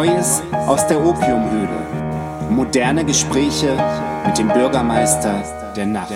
Neues aus der Opiumhöhle. Moderne Gespräche mit dem Bürgermeister der Nacht.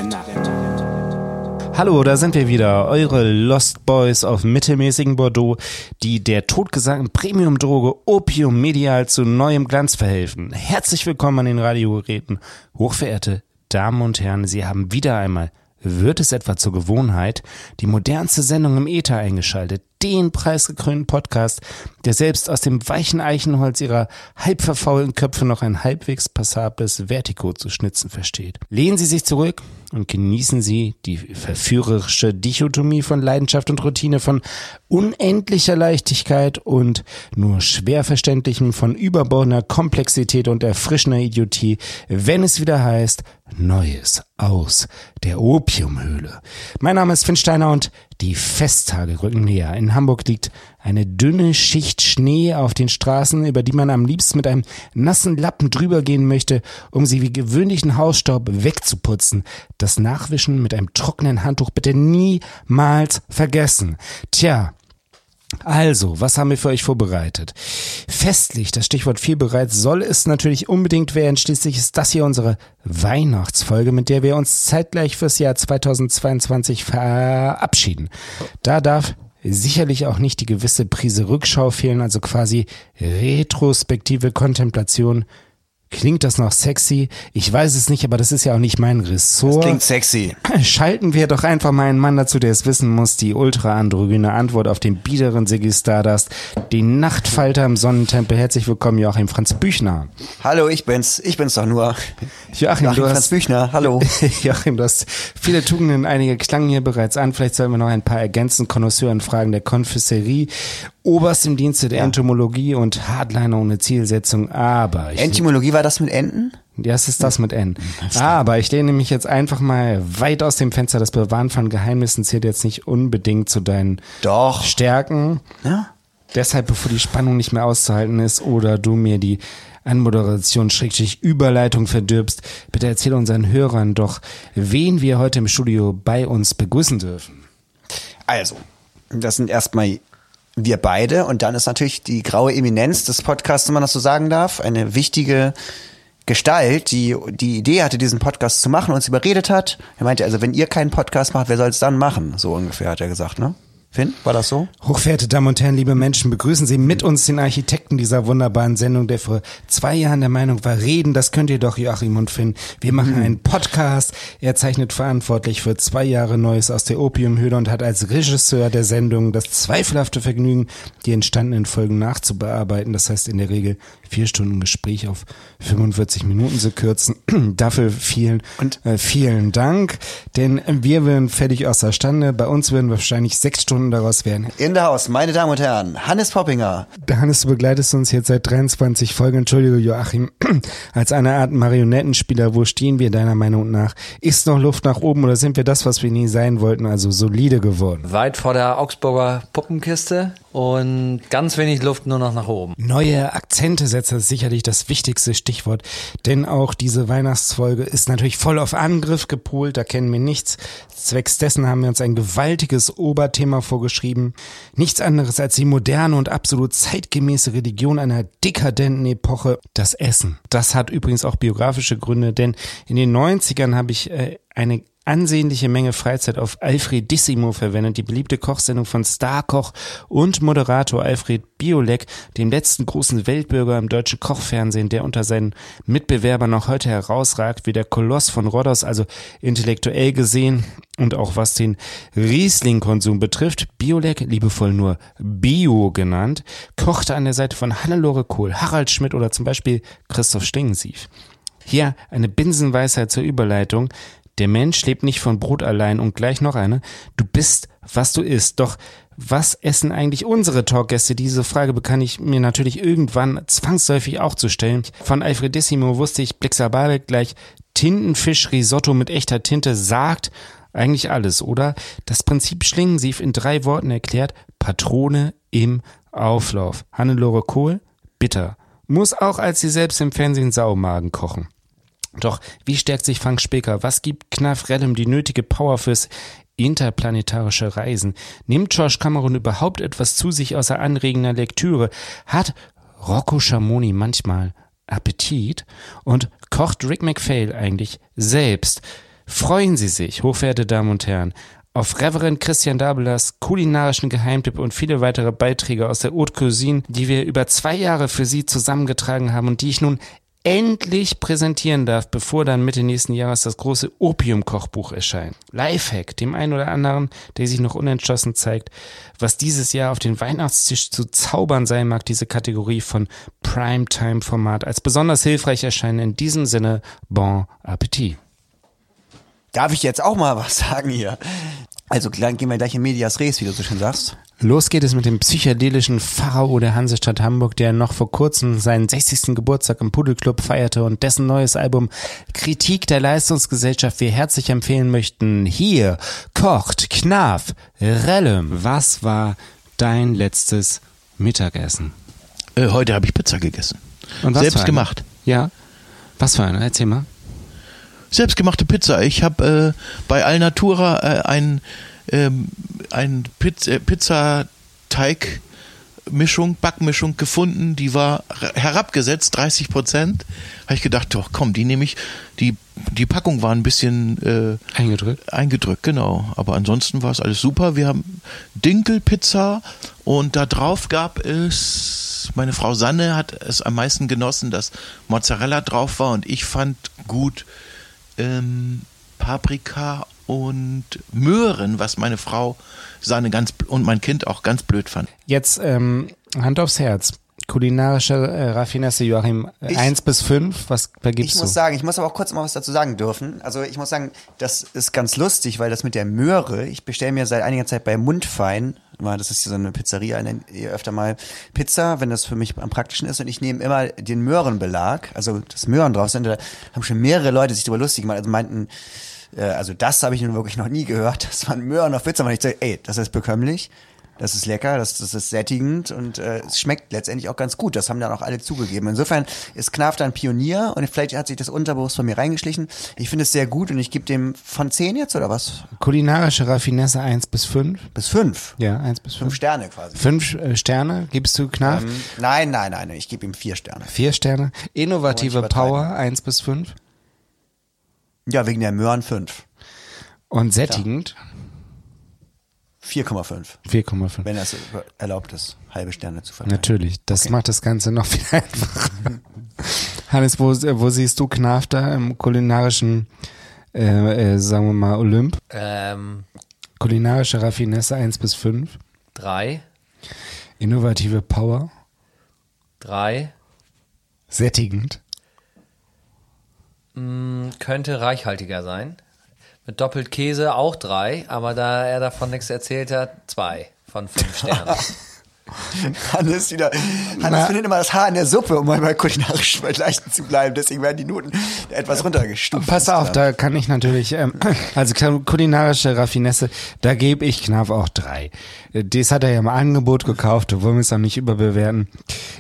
Hallo, da sind wir wieder, eure Lost Boys auf mittelmäßigen Bordeaux, die der totgesagten Premium-Droge Opium medial zu neuem Glanz verhelfen. Herzlich willkommen an den Radiogeräten. Hochverehrte Damen und Herren, Sie haben wieder einmal wird es etwa zur Gewohnheit, die modernste Sendung im Äther eingeschaltet, den preisgekrönten Podcast, der selbst aus dem weichen Eichenholz ihrer halb verfaulten Köpfe noch ein halbwegs passables Vertigo zu schnitzen versteht. Lehnen Sie sich zurück und genießen Sie die verführerische Dichotomie von Leidenschaft und Routine, von unendlicher Leichtigkeit und nur schwer verständlichem von überbordender Komplexität und erfrischender Idiotie, wenn es wieder heißt Neues aus der Opiumhöhle. Mein Name ist Finn Steiner und die Festtage rücken näher. In Hamburg liegt eine dünne Schicht Schnee auf den Straßen, über die man am liebsten mit einem nassen Lappen drüber gehen möchte, um sie wie gewöhnlichen Hausstaub wegzuputzen. Das Nachwischen mit einem trockenen Handtuch bitte niemals vergessen. Tja, also, was haben wir für euch vorbereitet? Festlich, das Stichwort viel bereits, soll es natürlich unbedingt werden. Schließlich ist das hier unsere Weihnachtsfolge, mit der wir uns zeitgleich fürs Jahr 2022 verabschieden. Da darf sicherlich auch nicht die gewisse Prise Rückschau fehlen, also quasi retrospektive Kontemplation Klingt das noch sexy? Ich weiß es nicht, aber das ist ja auch nicht mein Ressort. Das klingt sexy. Schalten wir doch einfach mal einen Mann dazu, der es wissen muss, die ultra-androgyne Antwort auf den biederen Siggy Stardust, den Nachtfalter im Sonnentempel. Herzlich willkommen, Joachim Franz Büchner. Hallo, ich bin's. Ich bin's doch nur. Joachim, Joachim du Franz Büchner, hallo. Joachim, du hast viele Tugenden, einige klangen hier bereits an. Vielleicht sollen wir noch ein paar ergänzen, Konnoisseuren Fragen der Konfisserie Oberst im Dienste der ja. Entomologie und Hardliner ohne Zielsetzung, aber... Ich Entomologie war das mit Enten? Ja, es ist das mit N. Aber ich lehne mich jetzt einfach mal weit aus dem Fenster. Das Bewahren von Geheimnissen zählt jetzt nicht unbedingt zu deinen Doch. Stärken. Ja. Deshalb, bevor die Spannung nicht mehr auszuhalten ist oder du mir die Anmoderation schrägstrich Überleitung verdirbst, bitte erzähl unseren Hörern doch, wen wir heute im Studio bei uns begrüßen dürfen. Also, das sind erstmal wir beide. Und dann ist natürlich die graue Eminenz des Podcasts, wenn man das so sagen darf, eine wichtige Gestalt, die die Idee hatte, diesen Podcast zu machen, uns überredet hat. Er meinte, also wenn ihr keinen Podcast macht, wer soll es dann machen? So ungefähr hat er gesagt, ne? Finn, war das so? Hochverehrte Damen und Herren, liebe Menschen, begrüßen Sie mit uns den Architekten dieser wunderbaren Sendung, der vor zwei Jahren der Meinung war, reden, das könnt ihr doch, Joachim und Finn. Wir machen mhm. einen Podcast. Er zeichnet verantwortlich für zwei Jahre Neues aus der Opiumhöhle und hat als Regisseur der Sendung das zweifelhafte Vergnügen, die entstandenen Folgen nachzubearbeiten. Das heißt in der Regel vier Stunden Gespräch auf 45 Minuten zu kürzen. Dafür vielen, und? Äh, vielen Dank, denn wir werden fertig außerstande. Bei uns werden wahrscheinlich sechs Stunden Stunden daraus werden. In der Haus, meine Damen und Herren, Hannes Poppinger. Hannes, du begleitest uns jetzt seit 23 Folgen. Entschuldige, Joachim. Als eine Art Marionettenspieler, wo stehen wir deiner Meinung nach? Ist noch Luft nach oben oder sind wir das, was wir nie sein wollten, also solide geworden? Weit vor der Augsburger Puppenkiste und ganz wenig Luft nur noch nach oben. Neue Akzente setzen ist sicherlich das wichtigste Stichwort, denn auch diese Weihnachtsfolge ist natürlich voll auf Angriff gepolt, da kennen wir nichts. Zwecks dessen haben wir uns ein gewaltiges Oberthema vorgeschrieben. Nichts anderes als die moderne und absolut zeitgemäße Religion einer dekadenten Epoche, das Essen. Das hat übrigens auch biografische Gründe, denn in den 90ern habe ich äh, eine ansehnliche Menge Freizeit auf Alfredissimo verwendet, die beliebte Kochsendung von Starkoch und Moderator Alfred Biolek, dem letzten großen Weltbürger im deutschen Kochfernsehen, der unter seinen Mitbewerbern noch heute herausragt wie der Koloss von Rhodos, also intellektuell gesehen und auch was den Riesling-Konsum betrifft, Biolek, liebevoll nur Bio genannt, kochte an der Seite von Hannelore Kohl, Harald Schmidt oder zum Beispiel Christoph Stingensief. Hier eine Binsenweisheit zur Überleitung. Der Mensch lebt nicht von Brot allein und gleich noch eine. Du bist, was du isst. Doch was essen eigentlich unsere Talkgäste? Diese Frage bekam ich mir natürlich irgendwann zwangsläufig auch zu stellen. Von Alfredissimo wusste ich Blixabale gleich Tintenfisch Risotto mit echter Tinte sagt eigentlich alles, oder? Das Prinzip Schlingensief in drei Worten erklärt. Patrone im Auflauf. Hannelore Kohl, bitter. Muss auch als sie selbst im Fernsehen Saumagen kochen. Doch wie stärkt sich Frank Speker? Was gibt Knaff Rellem die nötige Power fürs interplanetarische Reisen? Nimmt George Cameron überhaupt etwas zu sich außer anregender Lektüre? Hat Rocco Schamoni manchmal Appetit und kocht Rick McPhail eigentlich selbst? Freuen Sie sich, hochverehrte Damen und Herren, auf Reverend Christian Dabelas kulinarischen Geheimtipp und viele weitere Beiträge aus der Haute Cuisine, die wir über zwei Jahre für Sie zusammengetragen haben und die ich nun endlich präsentieren darf, bevor dann Mitte nächsten Jahres das große Opium-Kochbuch erscheint. Lifehack, dem einen oder anderen, der sich noch unentschlossen zeigt, was dieses Jahr auf den Weihnachtstisch zu zaubern sein mag, diese Kategorie von Primetime-Format als besonders hilfreich erscheinen. In diesem Sinne, bon appetit. Darf ich jetzt auch mal was sagen hier? Also dann gehen wir gleich in Medias Res, wie du so schön sagst. Los geht es mit dem psychedelischen Pharao der Hansestadt Hamburg, der noch vor kurzem seinen 60. Geburtstag im Pudelclub feierte und dessen neues Album Kritik der Leistungsgesellschaft wir herzlich empfehlen möchten. Hier kocht Knaf Rellem. Was war dein letztes Mittagessen? Äh, heute habe ich Pizza gegessen. Und was Selbst gemacht. Ja. Was für eine? Erzähl mal. Selbstgemachte Pizza. Ich habe äh, bei Alnatura äh, ein, ähm, ein Piz äh, Pizzateig-Mischung, Backmischung gefunden, die war herabgesetzt, 30 Prozent. Habe ich gedacht, doch komm, die nehme ich. Die, die Packung war ein bisschen äh, Eingedrückt. eingedrückt, genau. Aber ansonsten war es alles super. Wir haben Dinkelpizza und da drauf gab es, meine Frau Sanne hat es am meisten genossen, dass Mozzarella drauf war und ich fand gut ähm, Paprika und Möhren, was meine Frau Sanne ganz und mein Kind auch ganz blöd fand. Jetzt ähm, Hand aufs Herz. Kulinarische äh, Raffinesse, Joachim, Ich- 1 bis 5, was vergibst Ich du? muss sagen, ich muss aber auch kurz mal was dazu sagen dürfen. Also ich muss sagen, das ist ganz lustig, weil das mit der Möhre, ich bestelle mir seit einiger Zeit bei Mundfein, das ist hier so eine Pizzeria, öfter mal Pizza, wenn das für mich am praktischen ist und ich nehme immer den Möhrenbelag, also das Möhren drauf sind, da haben schon mehrere Leute sich darüber lustig gemacht, also meinten, äh, also das habe ich nun wirklich noch nie gehört, dass man Möhren auf Pizza macht. Ich sage, ey, das ist bekömmlich. Das ist lecker, das, das ist sättigend und äh, es schmeckt letztendlich auch ganz gut. Das haben dann auch alle zugegeben. Insofern ist Knaf dann Pionier und vielleicht hat sich das unterbewusst von mir reingeschlichen. Ich finde es sehr gut und ich gebe dem von 10 jetzt oder was? Kulinarische Raffinesse 1 bis 5. Bis 5. Ja, 1 bis 5 5. Sterne quasi. 5 äh, Sterne gibst du Knaf? Ähm, nein, nein, nein, ich gebe ihm 4 Sterne. 4 Sterne. Innovative. Power 1 bis 5. Ja, wegen der Möhren 5. Und sättigend 4,5. 4,5. Wenn das erlaubt ist, halbe Sterne zu verteilen. Natürlich, das macht das Ganze noch viel einfacher. Hannes, wo, wo siehst du Knaf da im kulinarischen, äh, äh, sagen wir mal, Olymp? Ähm, Kulinarische Raffinesse 1 bis 5. drei, Innovative Power. drei, Sättigend. mh, könnte reichhaltiger sein. Mit doppelt Käse auch drei, aber da er davon nichts erzählt hat, zwei von fünf Sternen. Hannes wieder. Hannes Na. findet immer das Haar in der Suppe, um mal bei kulinarischen Vergleichen zu bleiben. Deswegen werden die Noten etwas runtergestuft. Pass auf, da kann ich natürlich, ähm, also kulinarische Raffinesse, da gebe ich knapp auch drei. Das hat er ja im Angebot gekauft, da wollen wir es auch nicht überbewerten.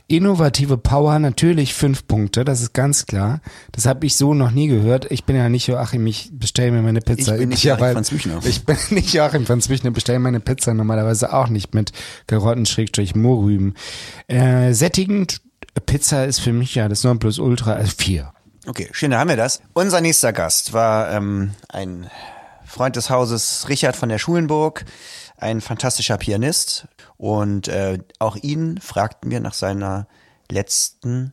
Innovative Power, natürlich fünf Punkte, das ist ganz klar. Das habe ich so noch nie gehört. Ich bin ja nicht Joachim, ich bestelle mir meine Pizza. Ich bin nicht Joachim von Zwichner. Ich bin nicht Joachim von Zwichner, bestelle meine Pizza normalerweise auch nicht mit Karotten, Schrägstrich, Mohrrüben. Äh, sättigend, Pizza ist für mich ja das Nonplusultra, also vier. Okay, schön, da haben wir das. Unser nächster Gast war ähm, ein Freund des Hauses, Richard von der Schulenburg, ein fantastischer Pianist. Und äh, auch ihn fragten wir nach seiner letzten,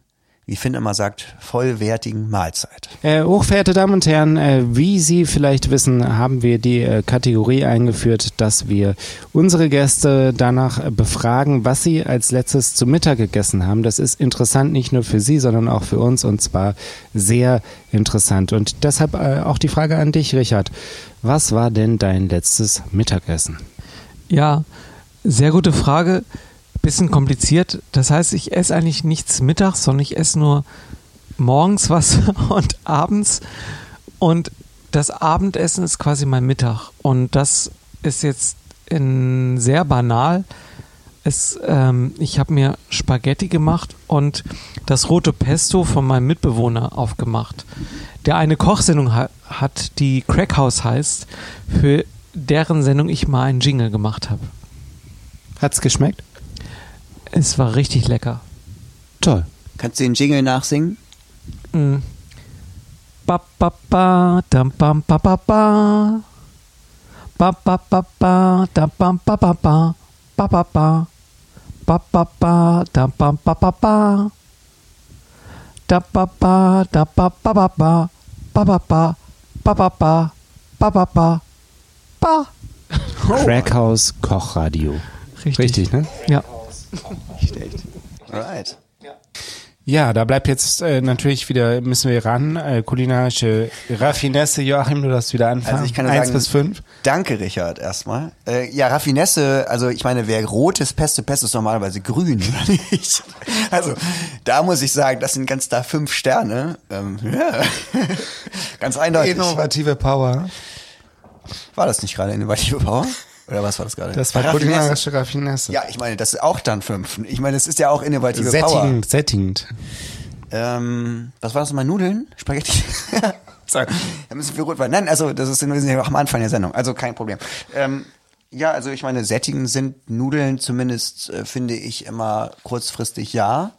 wie Finn immer sagt, vollwertigen Mahlzeit. Äh, hochverehrte Damen und Herren, äh, wie Sie vielleicht wissen, haben wir die äh, Kategorie eingeführt, dass wir unsere Gäste danach äh, befragen, was sie als letztes zu Mittag gegessen haben. Das ist interessant nicht nur für Sie, sondern auch für uns und zwar sehr interessant. Und deshalb äh, auch die Frage an dich, Richard. Was war denn dein letztes Mittagessen? Ja, sehr gute Frage. Bisschen kompliziert. Das heißt, ich esse eigentlich nichts mittags, sondern ich esse nur morgens was und abends. Und das Abendessen ist quasi mein Mittag. Und das ist jetzt in sehr banal. Es, ähm, ich habe mir Spaghetti gemacht und das rote Pesto von meinem Mitbewohner aufgemacht, der eine Kochsendung ha hat, die Crackhouse heißt, für deren Sendung ich mal einen Jingle gemacht habe. Hat's geschmeckt? Es war richtig lecker. Toll. Kannst du den Jingle nachsingen? Ba ba ba dam bam ba ba ba. Ba ba ba ba dam bam ba ba ba. Ba ba ba. Ba ba ba dam bam ba ba ba. Da ba ba da ba ba ba ba. Ba ba ba. Ba ba ba. Ba ba ba. Ba. Crackhaus Kochradio. Richtig. Richtig, ne? Ja. Alright. Ja, da bleibt jetzt äh, natürlich wieder, müssen wir ran, äh, kulinarische Raffinesse. Joachim, du darfst wieder anfangen. Also ich kann nur Eins sagen, bis fünf. Danke, Richard, erstmal. Äh, ja, Raffinesse, also ich meine, wer rot ist, Pesto, Pesto ist normalerweise grün, oder nicht? Also, da muss ich sagen, das sind ganz da fünf Sterne. Ähm, ja. ganz eindeutig. Innovative Power. War das nicht gerade innovative Power? Oder was war das gerade? Das war kulinarische Raffinesse. Ja, ich meine, das ist auch dann fünf. Ich meine, es ist ja auch innovative Power. Sättigend, sättigend. Ähm, was war das nochmal? Nudeln? Spaghetti? Sorry, da müssen wir rot werden. Nein, also das ist wir sind ja auch am Anfang der Sendung, also kein Problem. Ähm, ja, also ich meine, sättigend sind Nudeln zumindest, äh, finde ich, immer kurzfristig ja.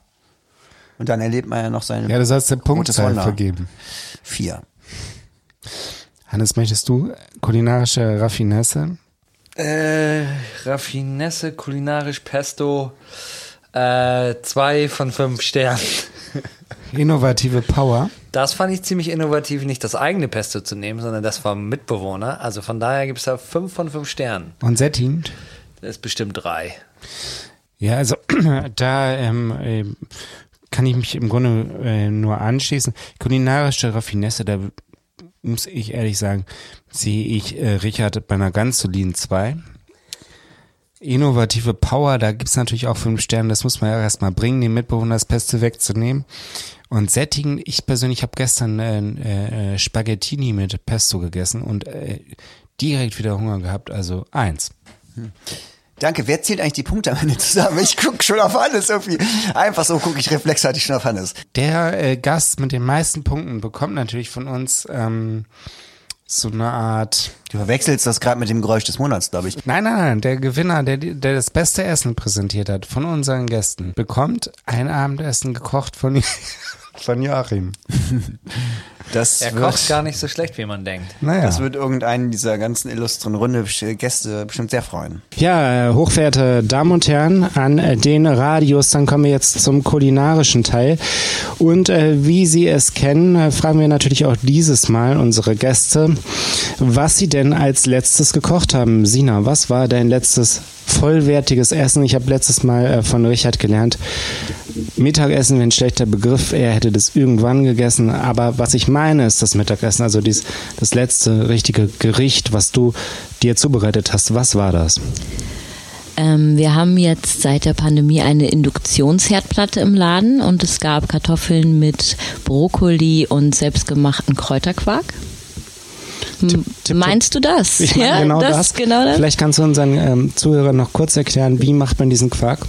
Und dann erlebt man ja noch seine Ja, du sollst den Punkt Wunder. vergeben. Vier. Hannes, möchtest du kulinarische Raffinesse? Äh, Raffinesse, kulinarisch Pesto, äh, zwei von fünf Sternen. Innovative Power. Das fand ich ziemlich innovativ, nicht das eigene Pesto zu nehmen, sondern das vom Mitbewohner. Also von daher gibt es da fünf von fünf Sternen. Und sättigend? Das ist bestimmt drei. Ja, also da ähm, ähm, kann ich mich im Grunde äh, nur anschließen. Kulinarische Raffinesse, da muss ich ehrlich sagen, sehe ich äh, Richard bei einer ganz soliden 2. Innovative Power, da gibt's natürlich auch fünf Sterne, das muss man ja erstmal bringen, den Mitbewohner das Beste wegzunehmen. Und sättigen, ich persönlich habe gestern äh, äh, Spaghettini mit Pesto gegessen und äh, direkt wieder Hunger gehabt, also eins. Danke. Wer zählt eigentlich die Punkte am Ende zusammen? Ich guck schon auf Hannes irgendwie. Einfach so gucke ich reflexartig schon auf Hannes. Der äh, Gast mit den meisten Punkten bekommt natürlich von uns ähm, so eine Art. Du verwechselst das gerade mit dem Geräusch des Monats, glaube ich. Nein, nein, nein. Der Gewinner, der, der das beste Essen präsentiert hat von unseren Gästen, bekommt ein Abendessen gekocht von, von Joachim. Das Er wird, kocht gar nicht so schlecht, wie man denkt. Naja. das wird irgendeinen dieser ganzen illustren Runde Gäste bestimmt sehr freuen. Ja, äh, hochverehrte Damen und Herren an äh, den Radios, dann kommen wir jetzt zum kulinarischen Teil. Und äh, wie Sie es kennen, äh, fragen wir natürlich auch dieses Mal unsere Gäste, was sie denn als letztes gekocht haben. Sina, was war dein letztes vollwertiges Essen? Ich habe letztes Mal äh, von Richard gelernt, Mittagessen wäre ein schlechter Begriff, er hätte das irgendwann gegessen, aber was ich meine ist das Mittagessen, also dies, das letzte richtige Gericht, was du dir zubereitet hast. Was war das? Ähm, wir haben jetzt seit der Pandemie eine Induktionsherdplatte im Laden und es gab Kartoffeln mit Brokkoli und selbstgemachten Kräuterquark. M- tipp, Meinst du das? Ich meine genau das. Genau das. Vielleicht kannst du unseren ähm, Zuhörern noch kurz erklären, wie macht man diesen Quark?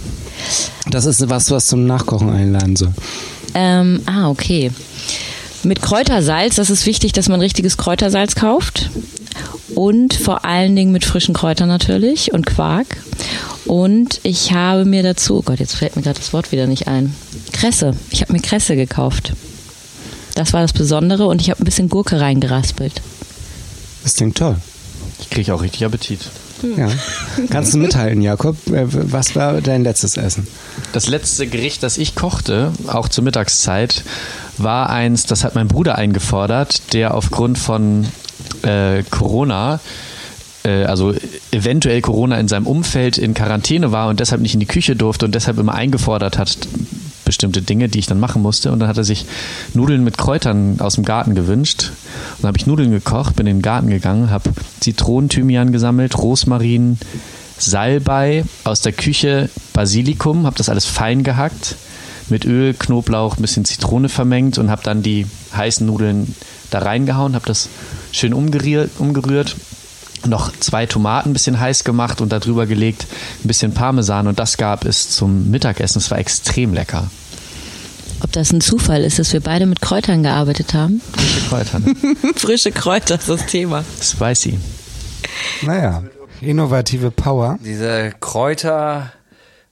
Das ist was, was zum Nachkochen einladen soll. Ähm, ah, okay. Mit Kräutersalz, das ist wichtig, dass man richtiges Kräutersalz kauft. Und vor allen Dingen mit frischen Kräutern natürlich und Quark. Und ich habe mir dazu, oh Gott, jetzt fällt mir gerade das Wort wieder nicht ein. Kresse. Ich habe mir Kresse gekauft. Das war das Besondere und ich habe ein bisschen Gurke reingeraspelt. Das klingt toll. Ich kriege auch richtig Appetit. Ja. Kannst du mithalten, Jakob? Äh, Was war dein letztes Essen? Das letzte Gericht, das ich kochte, auch zur Mittagszeit, war eins, das hat mein Bruder eingefordert, der aufgrund von äh, Corona, äh, also eventuell Corona in seinem Umfeld in Quarantäne war und deshalb nicht in die Küche durfte und deshalb immer eingefordert hat, bestimmte Dinge, die ich dann machen musste. Und dann hat er sich Nudeln mit Kräutern aus dem Garten gewünscht. Und dann habe ich Nudeln gekocht, bin in den Garten gegangen, habe Zitronenthymian gesammelt, Rosmarin, Salbei, aus der Küche Basilikum, habe das alles fein gehackt, mit Öl, Knoblauch, ein bisschen Zitrone vermengt und habe dann die heißen Nudeln da reingehauen, habe das schön umgerührt, umgerührt noch zwei Tomaten ein bisschen heiß gemacht und darüber gelegt ein bisschen Parmesan und das gab es zum Mittagessen. Es war extrem lecker. Ob das ein Zufall ist, dass wir beide mit Kräutern gearbeitet haben? Frische Kräuter, ne? Frische Kräuter ist das Thema. Spicy. Naja, innovative Power. Diese Kräuter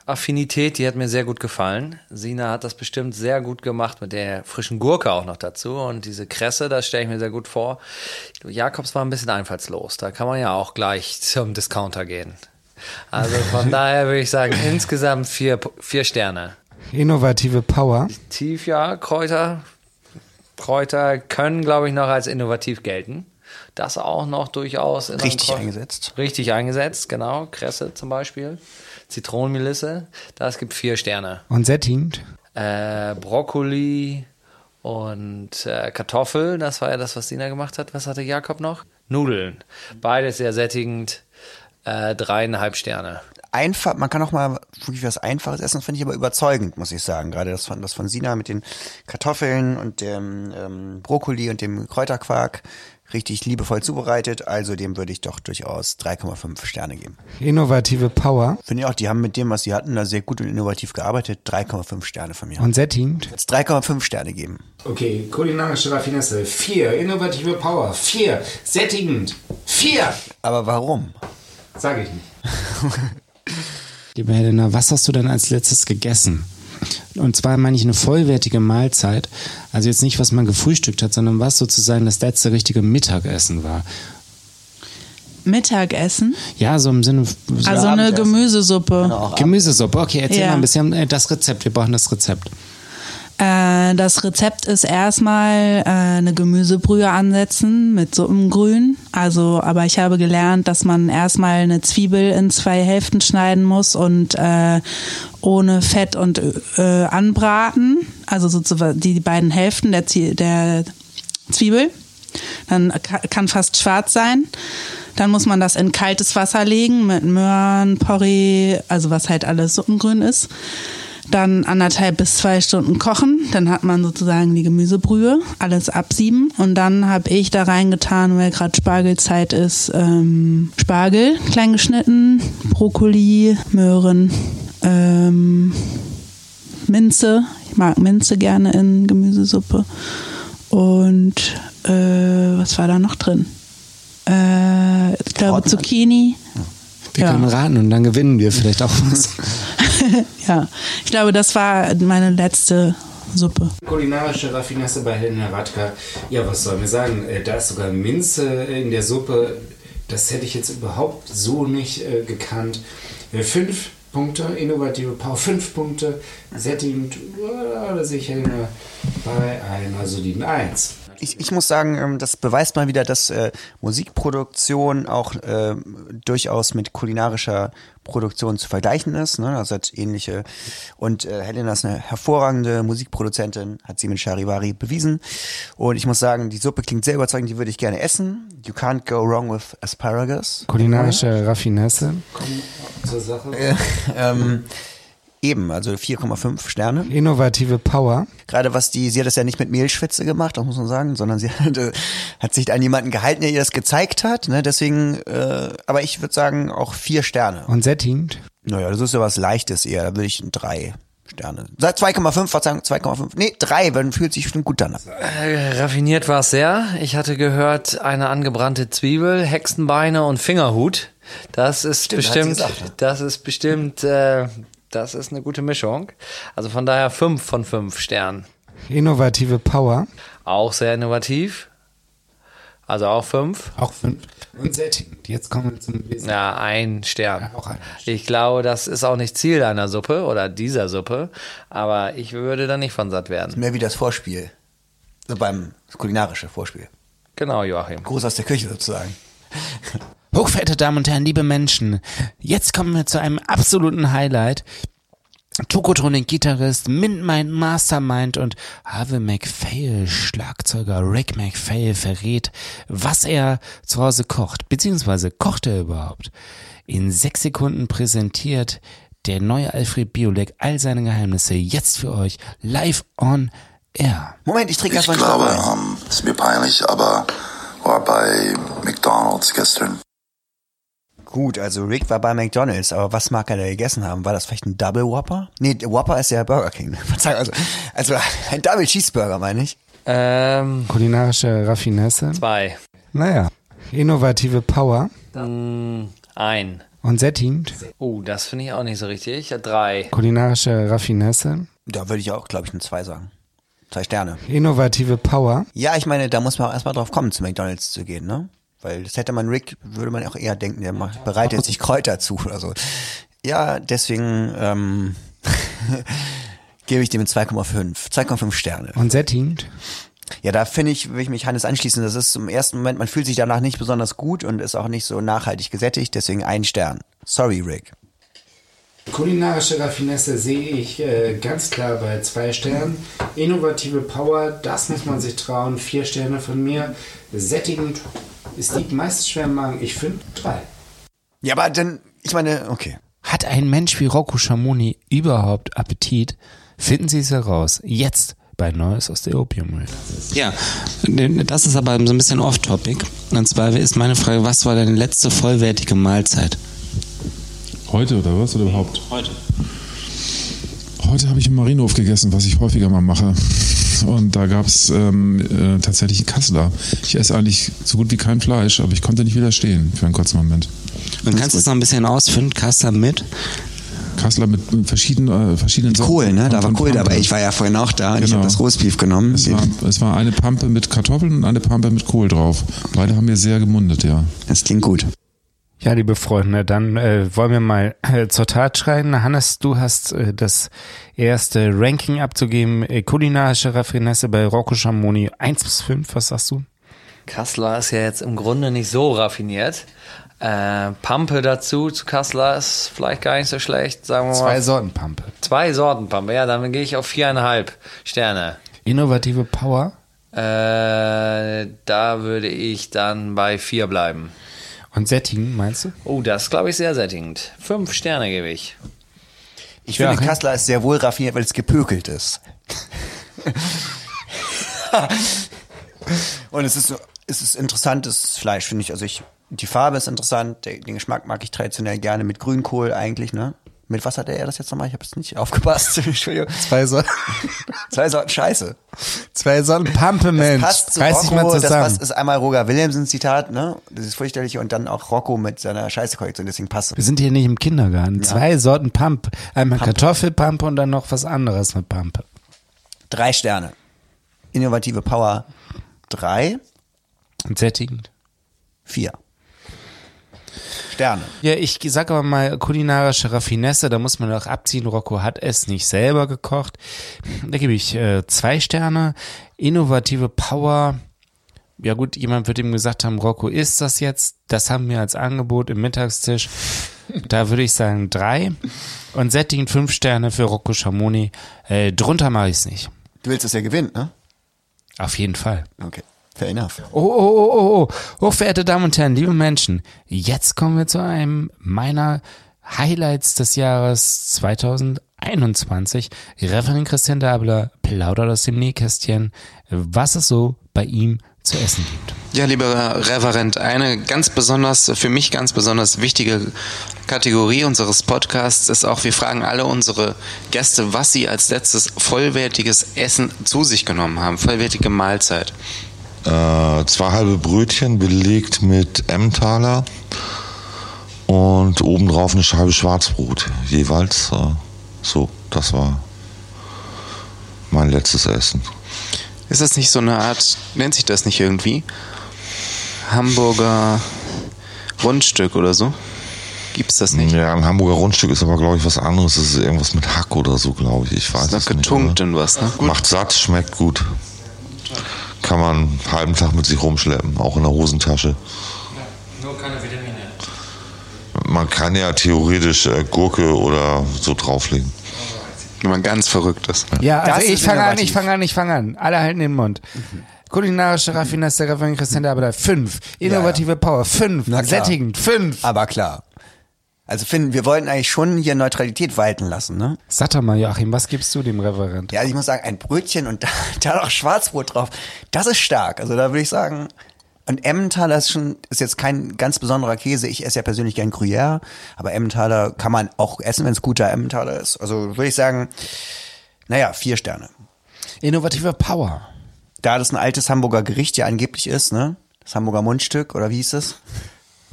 Affinität, die hat mir sehr gut gefallen. Sina hat das bestimmt sehr gut gemacht mit der frischen Gurke auch noch dazu. Und diese Kresse, das stelle ich mir sehr gut vor. Jakobs war ein bisschen einfallslos. Da kann man ja auch gleich zum Discounter gehen. Also von daher würde ich sagen, insgesamt vier, vier Sterne. Innovative Power. Tief, ja, Kräuter. Kräuter können, glaube ich, noch als innovativ gelten. Das auch noch durchaus in Richtig eingesetzt. Richtig eingesetzt, genau. Kresse zum Beispiel. Zitronenmelisse. Das gibt vier Sterne. Und sättigend. Äh, Brokkoli und äh, Kartoffel. Das war ja das, was Sina gemacht hat. Was hatte Jakob noch? Nudeln. Beides sehr sättigend. Äh, dreieinhalb Sterne. Einfach, man kann auch mal wirklich was Einfaches essen, das finde ich aber überzeugend, muss ich sagen. Gerade das von, das von Sina mit den Kartoffeln und dem ähm, Brokkoli und dem Kräuterquark. Richtig liebevoll zubereitet, also dem würde ich doch durchaus 3,5 Sterne geben. Innovative Power. Finde ich auch, die haben mit dem, was sie hatten, da sehr gut und innovativ gearbeitet. 3,5 Sterne von mir. Und sättigend. Jetzt 3,5 Sterne geben. Okay, kulinarische Raffinesse. Vier. Innovative Power. Vier. Sättigend. Vier. Aber warum? Sag ich nicht. Liebe Helena, was hast du denn als letztes gegessen? Und zwar meine ich eine vollwertige Mahlzeit. Also jetzt nicht, was man gefrühstückt hat, sondern was sozusagen das letzte richtige Mittagessen war. Mittagessen. Ja, so im Sinne. So Also eine. Gemüsesuppe. Genau, Gemüsesuppe. Okay, erzähl Ja. mal ein bisschen äh, das Rezept. Wir brauchen das Rezept. Äh, das Rezept ist erstmal äh, eine Gemüsebrühe ansetzen mit Suppengrün. Also, aber ich habe gelernt, dass man erstmal eine Zwiebel in zwei Hälften schneiden muss und äh, ohne Fett und äh, anbraten. Also sozusagen die beiden Hälften der, Zie- der Zwiebel. Dann ka- kann fast schwarz sein. Dann muss man das in kaltes Wasser legen mit Möhren, Porree, also was halt alles Suppengrün ist. Dann anderthalb bis zwei Stunden kochen. Dann hat man sozusagen die Gemüsebrühe, alles absieben. Und dann habe ich da reingetan, weil gerade Spargelzeit ist, ähm, Spargel klein geschnitten, Brokkoli, Möhren, ähm, Minze. Ich mag Minze gerne in Gemüsesuppe. Und äh, was war da noch drin? Äh, ich glaube. Zucchini. Wir Ja. können raten und dann gewinnen wir vielleicht auch was. ja, ich glaube, das war meine letzte Suppe. Kulinarische Raffinesse bei Helena Radka. Ja, was sollen wir sagen? Äh, Da ist sogar Minze in der Suppe. Das hätte ich jetzt überhaupt so nicht äh, gekannt. Äh, fünf Punkte, innovative Power, fünf Punkte, sättigend, äh, da sehe ich Helena bei einer soliden Eins. Ich, ich muss sagen, ähm, das beweist mal wieder, dass äh, Musikproduktion auch äh, durchaus mit kulinarischer Produktion zu vergleichen ist. Ne? Das hat ähnliche. Und äh, Helena ist eine hervorragende Musikproduzentin, hat sie mit Charivari bewiesen. Und ich muss sagen, die Suppe klingt sehr überzeugend, die würde ich gerne essen. You can't go wrong with asparagus. Kulinarische Raffinesse. Zur Sache. ähm, eben, also 4,5 Sterne. Innovative Power. Gerade was die, sie hat das ja nicht mit Mehlschwitze gemacht, das muss man sagen, sondern sie hat, äh, hat sich an jemanden gehalten, der ihr das gezeigt hat. Ne? Deswegen, äh, aber ich würde sagen auch vier Sterne. Und sättigend. Naja, das ist ja was Leichtes eher, da würde ich drei Sterne. Seit 2,5, Verzeihung, 2,5. Nee, drei, dann fühlt sich bestimmt gut dann an. Äh, raffiniert war es sehr. Ich hatte gehört, eine angebrannte Zwiebel, Hexenbeine und Fingerhut. Das ist Stimmt, bestimmt, das ist bestimmt, äh, das ist eine gute Mischung. Also von daher fünf von fünf Sternen. Innovative Power. Auch sehr innovativ. Also auch fünf. Auch fünf. Und sättigend. Jetzt kommen wir zum Wesentlichen. Ja, ein Stern. Ja, auch ein Ich glaube, das ist auch nicht Ziel deiner Suppe oder dieser Suppe, aber ich würde da nicht von satt werden. Mehr wie das Vorspiel. So beim das kulinarische Vorspiel. Genau, Joachim. Gruß aus der Küche sozusagen. Hochverehrte Damen und Herren, liebe Menschen, jetzt kommen wir zu einem absoluten Highlight. Tokotronic Gitarrist, Mintmind Mastermind und Harvey McPhail Schlagzeuger Rick McPhail verrät, was er zu Hause kocht, beziehungsweise kocht er überhaupt. In sechs Sekunden präsentiert der neue Alfred Biolek all seine Geheimnisse jetzt für euch live on air. Moment, ich trinke Ich erstmal glaube, einen Schluck Wein. ähm, ist mir peinlich, aber war bei McDonald's gestern. Gut, also Rick war bei McDonalds, aber was mag er da gegessen haben? War das vielleicht ein Double Whopper? Nee, der Whopper ist ja Burger King. Verzeihung, also, also ein Double Cheeseburger, meine ich. Ähm, Kulinarische Raffinesse. zwei. Naja. Innovative Power. Mm, ein. Und sättigend? Oh, das finde ich auch nicht so richtig. Ja, drei. Kulinarische Raffinesse? Da würde ich auch, glaube ich, eine 2 sagen. Zwei Sterne. Innovative Power? Ja, ich meine, da muss man auch erstmal drauf kommen, zu McDonalds zu gehen, ne? Weil das hätte man Rick, würde man auch eher denken, der macht, bereitet sich Kräuter zu oder so. Ja, deswegen ähm, gebe ich dem 2,5. 2,5 Sterne. Und sättigend? Ja, da finde ich, will ich mich Hannes anschließen. Das ist im ersten Moment, man fühlt sich danach nicht besonders gut und ist auch nicht so nachhaltig gesättigt, deswegen ein Stern. Sorry, Rick. Kulinarische Raffinesse sehe ich äh, ganz klar bei zwei Sternen. Innovative Power, das muss man sich trauen. Vier Sterne von mir. Sättigend, es liegt meist schwer im Magen. Ich finde drei. Ja, aber dann, ich meine, okay. Hat ein Mensch wie Rocco Schamoni überhaupt Appetit? Finden Sie es heraus. Jetzt bei Neues aus der Opiummühle. Ja, das ist aber so ein bisschen off-topic. Und zwar ist meine Frage, was war deine letzte vollwertige Mahlzeit? Heute oder was? Oder überhaupt? Heute. Heute habe ich im Marienhof gegessen, was ich häufiger mal mache. Und da gab es ähm, äh, tatsächlich einen Kassler. Ich esse eigentlich so gut wie kein Fleisch, aber ich konnte nicht widerstehen für einen kurzen Moment. Und kannst du es noch ein bisschen ausführen? Kassler mit? Kassler mit verschiedenen, äh, verschiedenen Sorten. Kohl, ne? Da war Kohl dabei. Ich war ja vorhin auch da und ich Genau. habe das Roastbeef genommen. Es war, es war eine Pampe mit Kartoffeln und eine Pampe mit Kohl drauf. Beide haben mir sehr gemundet, ja. Das klingt gut. Ja, liebe Freunde, dann äh, wollen wir mal äh, zur Tat schreiten. Hannes, du hast äh, das erste Ranking abzugeben. Äh, kulinarische Raffinesse bei Rocco Schamoni 1 bis 5, was sagst du? Kassler ist ja jetzt im Grunde nicht so raffiniert. Äh, Pampe dazu zu Kassler ist vielleicht gar nicht so schlecht, sagen wir mal. Zwei Sorten Pampe. Zwei Sorten Pampe, ja, dann gehe ich auf viereinhalb Sterne. Innovative Power Äh, da würde ich dann bei vier bleiben. Und Sättigen, meinst du? Oh, das glaube ich sehr sättigend. Fünf Sterne gebe ich. Ich Ja, finde, okay. Kassler ist sehr wohl raffiniert, weil es gepökelt ist. Und es ist so, es ist interessantes Fleisch, finde ich. Also ich, die Farbe ist interessant, der, den Geschmack mag ich traditionell gerne mit Grünkohl eigentlich, ne? Mit was hat er das jetzt nochmal? Ich habe es nicht aufgepasst. Entschuldigung. Zwei Sorten, Zwei Sorten Scheiße. zwei Sorten Pampe, Das Mensch. passt zu Reiß Rocco, mal das zusammen. passt, ist einmal Roger Williamson Zitat, ne? Das ist fürchterlich und dann auch Rocco mit seiner Scheiße-Kollektion, deswegen passt es. Wir sind hier nicht im Kindergarten. Zwei Sorten Pampe. Einmal Kartoffelpampe und dann noch was anderes mit Pampe. Drei Sterne. Innovative Power drei, Und sättigend. vier. Sterne. Ja, ich sag aber mal kulinarische Raffinesse, da muss man doch abziehen. Rocco hat es nicht selber gekocht. Da gebe ich äh, zwei Sterne. Innovative Power. Ja gut, jemand wird ihm gesagt haben, Rocco isst das jetzt. Das haben wir als Angebot im Mittagstisch. Da würde ich sagen drei. Und sättigend fünf Sterne für Rocco Schamoni. Äh, drunter mache ich es nicht. Du willst, dass er gewinnt, ne? Auf jeden Fall. Okay. Fair enough. Oh, oh, oh, oh, oh. Hochverehrte Damen und Herren, liebe Menschen, jetzt kommen wir zu einem meiner Highlights des Jahres 2021. Referent Christian Dabler plaudert aus dem Nähkästchen, was es so bei ihm zu essen gibt. Ja, lieber Reverend, eine ganz besonders, für mich ganz besonders wichtige Kategorie unseres Podcasts ist auch, wir fragen alle unsere Gäste, was sie als letztes vollwertiges Essen zu sich genommen haben, vollwertige Mahlzeit. Äh, zwei halbe Brötchen belegt mit Emmentaler und obendrauf eine Scheibe Schwarzbrot. Jeweils äh, so, das war mein letztes Essen. Ist das nicht so eine Art, nennt sich das nicht irgendwie? Hamburger Rundstück oder so? Gibt's das nicht? Ja, ein Hamburger Rundstück ist aber, glaube ich, was anderes. Das ist irgendwas mit Hack oder so, glaube ich. Ich weiß Ist es nicht. getunkt in was, ne? Macht satt, schmeckt gut. Kann man einen halben Tag mit sich rumschleppen, auch in der Hosentasche. Nur keine Vitamine. Man kann ja theoretisch äh, Gurke oder so drauflegen. Wenn man ganz verrückt ist. Ja, also Das ich fange an, ich fange an, ich fange an. Alle halten den Mund. Kulinarische Raffinesse, Referent Christian Dabler, fünf. Innovative Power, fünf. Na klar. Sättigend, fünf. Aber klar. Also finden, wir wollten eigentlich schon hier Neutralität walten lassen, ne? Doch mal, Joachim, was gibst du dem Referent? Ja, also ich muss sagen, ein Brötchen und da, da noch Schwarzbrot drauf, das ist stark. Also da würde ich sagen, und Emmentaler ist schon, ist jetzt kein ganz besonderer Käse. Ich esse ja persönlich gern Gruyère, aber Emmentaler kann man auch essen, wenn es guter Emmentaler ist. Also würde ich sagen, naja, vier Sterne. Innovative Power. Da das ein altes Hamburger Gericht ja angeblich ist, ne? Das Hamburger Mundstück, oder wie hieß es?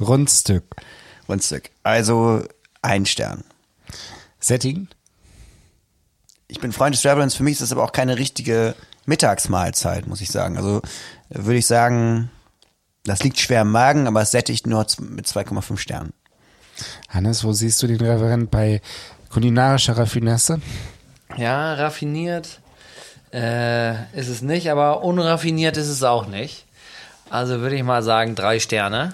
Rundstück. Runzig. Also ein Stern. Setting? Ich bin Freund des Travelers, für mich ist das aber auch keine richtige Mittagsmahlzeit, muss ich sagen. Also würde ich sagen, das liegt schwer im Magen, aber es sättigt nur mit 2,5 Sternen. Hannes, wo siehst du den Referent bei kulinarischer Raffinesse? Ja, raffiniert äh, ist es nicht, aber unraffiniert ist es auch nicht. Also würde ich mal sagen, drei Sterne.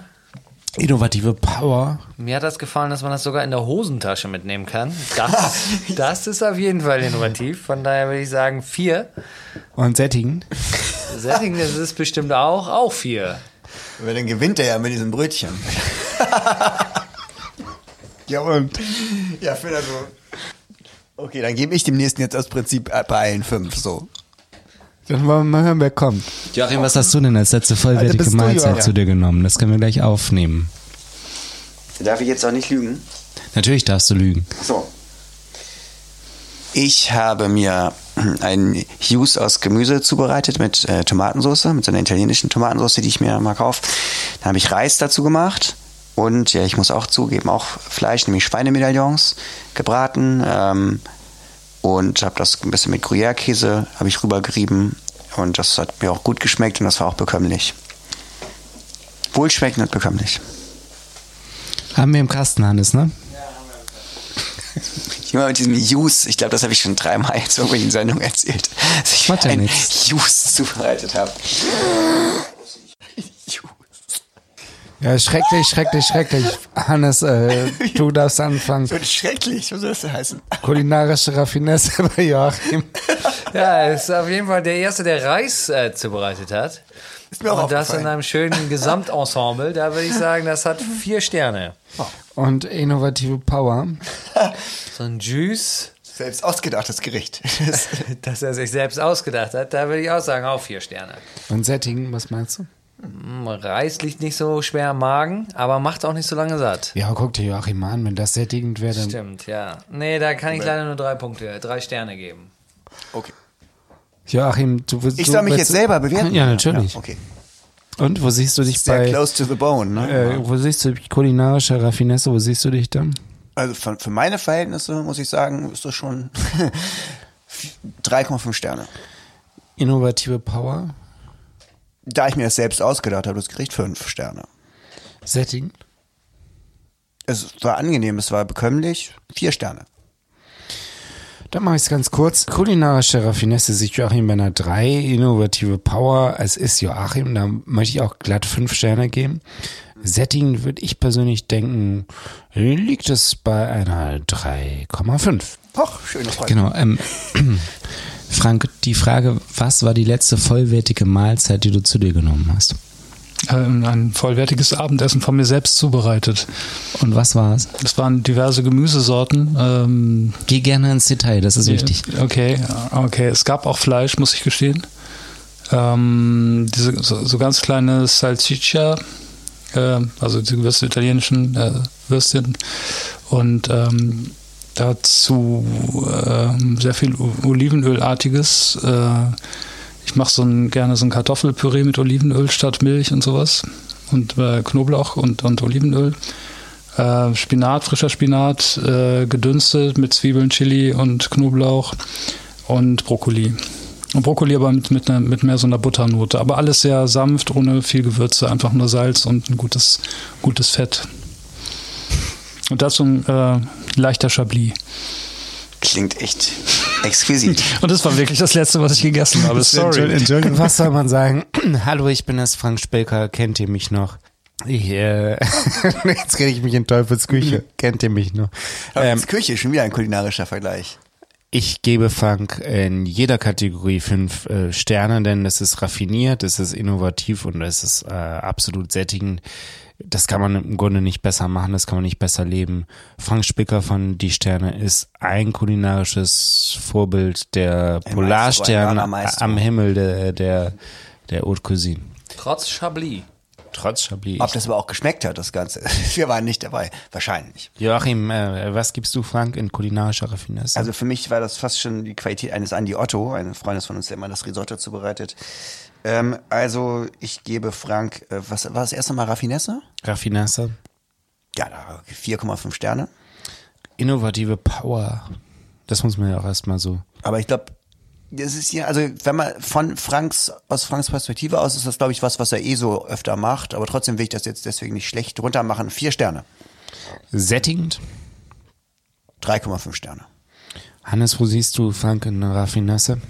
Innovative Power. Mir hat das gefallen, dass man das sogar in der Hosentasche mitnehmen kann. Das, das ist auf jeden Fall innovativ. Von daher würde ich sagen vier. Und Setting? Setting, das ist bestimmt auch, auch vier. Weil dann gewinnt er ja mit diesem Brötchen. ja und? Ja, für das so. Okay, dann gebe ich dem nächsten jetzt aus Prinzip äh, bei allen fünf so. Dann wollen wir mal hören, wer kommt. Joachim, was hast du denn als letzte vollwertige Mahlzeit zu dir genommen? Das können wir gleich aufnehmen. Darf ich jetzt auch nicht lügen? Natürlich darfst du lügen. So. Ich habe mir einen Hughes aus Gemüse zubereitet mit äh, Tomatensauce, mit so einer italienischen Tomatensauce, die ich mir mal kaufe. Dann habe ich Reis dazu gemacht und ja, ich muss auch zugeben, auch Fleisch, nämlich Schweinemedaillons gebraten ähm, und habe das ein bisschen mit Gruyère-Käse habe ich rübergerieben und das hat mir auch gut geschmeckt und das war auch bekömmlich. Wohlschmeckend und bekömmlich. Haben wir im Kasten, Hannes, ne? Immer mit diesem Juice, ich glaube, das habe ich schon dreimal jetzt irgendwo in Sendung erzählt, dass ich Macht ja einen nichts. Juice zubereitet habe. Ja, schrecklich, schrecklich, schrecklich. Hannes, äh, du darfst anfangen. Und schrecklich, was soll das denn heißen? Kulinarische Raffinesse bei Joachim. Ja, er ist auf jeden Fall der Erste, der Reis äh, zubereitet hat. Ist mir auch Und das in einem schönen Gesamtensemble. Da würde ich sagen, das hat vier Sterne. Und innovative Power. So ein Juice, Selbst ausgedachtes Gericht. das er sich selbst ausgedacht hat, da würde ich auch sagen, auch vier Sterne. Und Setting, was meinst du? Mm, Reis liegt nicht so schwer im Magen, aber macht auch nicht so lange satt. Ja, guck dir Joachim an, wenn das sättigend wäre, dann. Stimmt, ja. Nee, da kann ich leider nur drei Punkte, drei Sterne geben. Okay. Joachim, du willst. Ich soll mich jetzt selber bewerten? Ja, natürlich. Ja, okay. Und wo siehst du dich Sehr bei. close to the bone, ne? Äh, wo siehst du dich kulinarischer Raffinesse, wo siehst du dich dann? Also für, für meine Verhältnisse, muss ich sagen, ist das schon 3,5 Sterne. Innovative Power, Da ich mir das selbst ausgedacht habe, das Gericht 5 Sterne. Setting. Es war angenehm, es war bekömmlich, 4 Sterne. Dann mache ich es ganz kurz. Kulinarische Raffinesse sieht Joachim bei einer 3. Innovative Power, es ist Joachim, da möchte ich auch glatt 5 Sterne geben. Setting würde ich persönlich denken, liegt es bei einer 3,5. Ach, schöne Frage. Genau. Ähm, Frank, die Frage, was war die letzte vollwertige Mahlzeit, die du zu dir genommen hast? Ähm, ein vollwertiges Abendessen von mir selbst zubereitet. Und was war es? Es waren diverse Gemüsesorten. Ähm, Geh gerne ins Detail, das ist wichtig. Okay, okay. Es gab auch Fleisch, muss ich gestehen. Ähm, diese so, so ganz kleine Salsiccia, äh, also diese italienischen äh, Würstchen. Und ähm, dazu ähm, sehr viel Olivenölartiges. Äh, ich mache so ein, gerne so ein Kartoffelpüree mit Olivenöl statt Milch und sowas. Und äh, Knoblauch und, und Olivenöl. Äh, Spinat, frischer Spinat, äh, gedünstet mit Zwiebeln, Chili und Knoblauch und Brokkoli. Und Brokkoli aber mit, mit, einer, mit mehr so einer Butternote. Aber alles sehr sanft, ohne viel Gewürze, einfach nur Salz und ein gutes, gutes Fett. Und dazu ein äh, leichter Chablis. Klingt echt exquisit. Und das war wirklich das Letzte, was ich gegessen habe. Sorry. Entschuldigung, was soll man sagen? Hallo, ich bin es, Frank Spelker, kennt ihr mich noch? Ich, äh, jetzt rede ich mich in Teufels Küche. Kennt ihr mich noch? Aber Ähm, das Küche ist schon wieder ein kulinarischer Vergleich. ich gebe Frank in jeder Kategorie fünf äh, Sterne, denn es ist raffiniert, es ist innovativ und es ist äh, absolut sättigend. Das kann man im Grunde nicht besser machen, das kann man nicht besser leben. Frank Spicker von Die Sterne ist ein kulinarisches Vorbild der Polarstern am Himmel der, der, der Haute Cuisine. Trotz Chablis. Trotz Chablis. Ob das aber auch geschmeckt hat, das Ganze. Wir waren nicht dabei. Wahrscheinlich. Joachim, äh, was gibst du Frank in kulinarischer Raffinesse? Also für mich war das fast schon die Qualität eines Andi Otto, eines Freundes von uns, der immer das Risotto zubereitet. Ähm, also ich gebe Frank, äh, was war das erste Mal Raffinesse? Raffinesse? Ja, da 4,5 Sterne. Innovative Power. Das muss man ja auch erstmal so. Aber ich glaube, das ist ja, also wenn man von Franks, aus Franks Perspektive aus, ist das, glaube ich, was, was er eh so öfter macht. Aber trotzdem will ich das jetzt deswegen nicht schlecht runter machen. Vier Sterne. Sättigend. 3,5 Sterne. Hannes, wo siehst du Frank in der Raffinesse?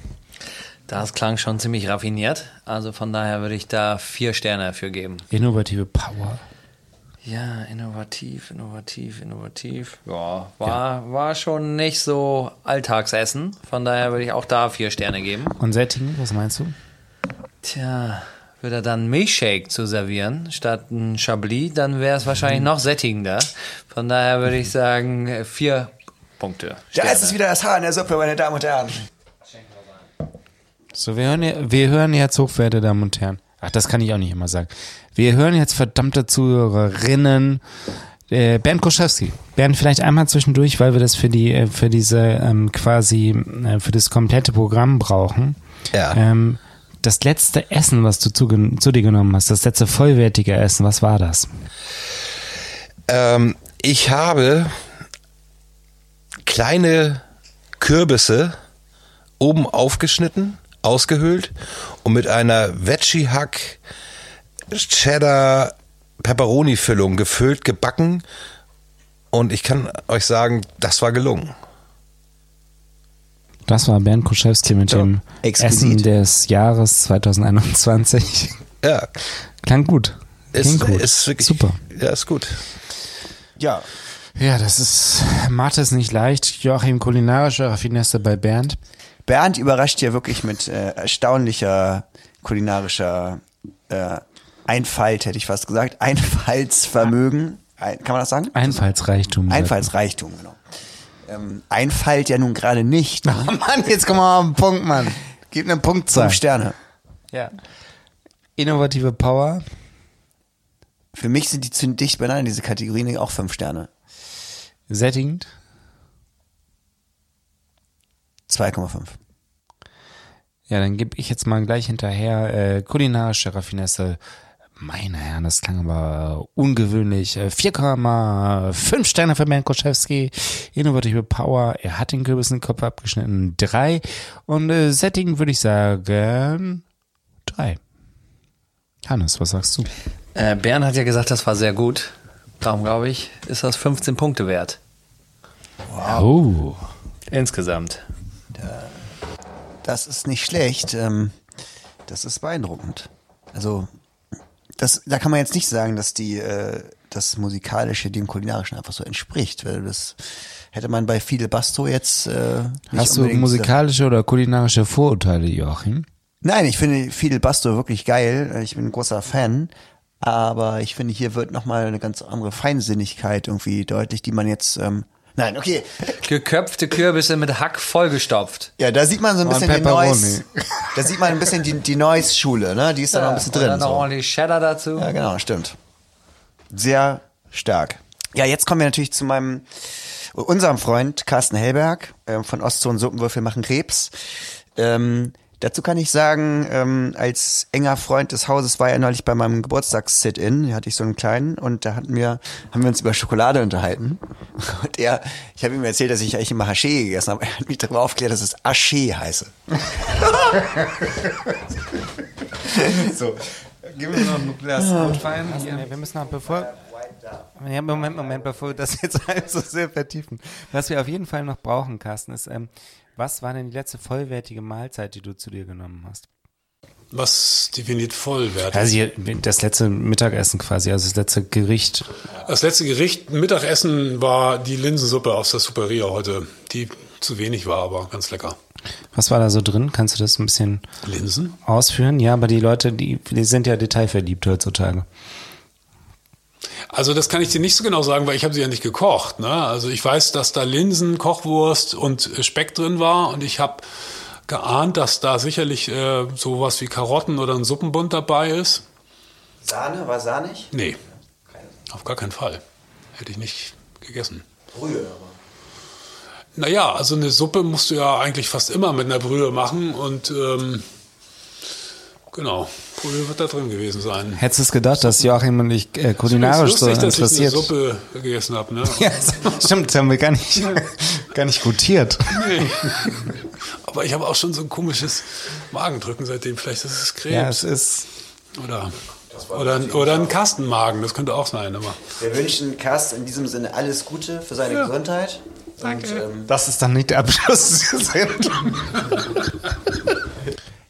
Das klang schon ziemlich raffiniert. Also von daher würde ich da vier Sterne dafür geben. Innovative Power. Ja, innovativ, innovativ, innovativ. Ja, war, war schon nicht so Alltagsessen. Von daher würde ich auch da vier Sterne geben. Und sättigend, was meinst du? Tja, würde er dann Milchshake zu servieren statt ein Chablis, dann wäre es wahrscheinlich noch sättigender. Von daher würde ich sagen, vier Punkte. Da ist es wieder das Haar in der Suppe, meine Damen und Herren. So, wir hören, ja- wir hören jetzt, hochwerte Damen und Herren. Ach, das kann ich auch nicht immer sagen. Wir hören jetzt verdammte Zuhörerinnen. Äh, Bernd Koschewski. Bernd, vielleicht einmal zwischendurch, weil wir das für die, äh, für diese ähm, quasi, äh, für das komplette Programm brauchen. Ja. Ähm, das letzte Essen, was du zu, zu dir genommen hast, das letzte vollwertige Essen, was war das? Ähm, ich habe kleine Kürbisse oben aufgeschnitten, ausgehöhlt und mit einer Veggie-Hack Cheddar Pepperoni Füllung gefüllt, gebacken und ich kann euch sagen, das war gelungen. Das war Bernd Koschewski mit dem Essen des Jahres 2021. Ja. Klang gut. Ist, Klingt gut. ist wirklich Super. Ja, ist gut. Ja. Ja, das ist, Mathe ist nicht leicht. Joachim, kulinarische Raffinesse bei Bernd. Bernd überrascht ja wirklich mit äh, erstaunlicher kulinarischer äh, Einfalt, hätte ich fast gesagt. Einfallsvermögen. Ein, kann man das sagen? Einfallsreichtum. Einfallsreichtum, genau. Ähm, Einfalt ja nun gerade nicht. Ne? Oh Mann, jetzt kommen wir mal auf den Punkt, Mann. Gib eine Punktzahl. Fünf Sterne. Ja. Innovative Power. Für mich sind die zu dicht beieinander, diese Kategorien, auch fünf Sterne. Sättigend. 2,5. Ja, dann gebe ich jetzt mal gleich hinterher äh, kulinarische Raffinesse. Meine Herren, das klang aber ungewöhnlich. Äh, 4,5 Sterne für Bernd Koschewski. Innovative Power. Er hat den Kürbis in den Kopf abgeschnitten. Drei. Und äh, Setting würde ich sagen drei. Hannes, was sagst du? Äh, Bernd hat ja gesagt, das war sehr gut. Darum glaube ich, ist das 15 Punkte wert. Wow. Insgesamt. Das ist nicht schlecht. Ähm, das ist beeindruckend. Also, das, da kann man jetzt nicht sagen, dass die, äh, das Musikalische dem Kulinarischen einfach so entspricht, weil das hätte man bei Fidel Basto jetzt äh, nicht Hast du musikalische oder kulinarische Vorurteile, Joachim? Nein, ich finde Fidel Basto wirklich geil. Ich bin ein großer Fan. Aber ich finde, hier wird nochmal eine ganz andere Feinsinnigkeit irgendwie deutlich, die man jetzt. Ähm, nein, okay. Geköpfte Kürbisse mit Hack vollgestopft. Ja, da sieht man so ein bisschen die. Noise. Da sieht man ein bisschen die, die Noise-Schule, ne? Die ist da noch ein bisschen und drin. dann noch so. ordentlich Cheddar dazu. Ja, genau, stimmt. Sehr stark. Ja, jetzt kommen wir natürlich zu meinem, unserem Freund Carsten Hellberg ähm, von Ostzone Suppenwürfel machen Krebs. Ähm, dazu kann ich sagen, ähm, als enger Freund des Hauses war er neulich bei meinem Geburtstags-Sit-In, da hatte ich so einen kleinen und da hatten wir, haben wir uns über Schokolade unterhalten. Und er, ich habe ihm erzählt, dass ich eigentlich immer Haché gegessen habe. Er hat mich darüber aufgeklärt, dass es Haché heiße. so, gib mir noch ein Glas Rotwein. Wir müssen noch, bevor. Ja, Moment, Moment, bevor wir das jetzt allzu sehr vertiefen. Was wir auf jeden Fall noch brauchen, Carsten, ist, ähm, was war denn die letzte vollwertige Mahlzeit, die du zu dir genommen hast? Was definiert vollwertig? Also das letzte Mittagessen quasi, also das letzte Gericht. Das letzte Gericht, Mittagessen, war die Linsensuppe aus der Superia heute, die zu wenig war, aber ganz lecker. Was war da so drin? Kannst du das ein bisschen Linsen? ausführen? Ja, aber die Leute, die, die sind ja detailverliebt heutzutage. Also das kann ich dir nicht so genau sagen, weil ich habe sie ja nicht gekocht. Ne? Also ich weiß, dass da Linsen, Kochwurst und äh, Speck drin war und ich habe geahnt, dass da sicherlich äh, sowas wie Karotten oder ein Suppenbund dabei ist. Sahne, war sahnig? Nee, auf gar keinen Fall. Hätte ich nicht gegessen. Brühe aber. Naja, also eine Suppe musst du ja eigentlich fast immer mit einer Brühe machen und ähm, Genau, Pudel wird da drin gewesen sein. Hättest du es gedacht, dass Joachim und ich äh, kulinarisch lustig, so dass interessiert? ich eine Suppe gegessen habe. Ne? Ja, stimmt, das haben wir gar nicht, gar nicht gutiert. Nee. Aber ich habe auch schon so ein komisches Magendrücken seitdem. Vielleicht ist es Krebs. Ja, es ist. Oder, oder, oder ein Kastenmagen, das könnte auch sein. Aber Wir wünschen Kast in diesem Sinne alles Gute für seine Ja. Gesundheit. Danke. Und, ähm, Das ist dann nicht der Abschluss dieser Sendung.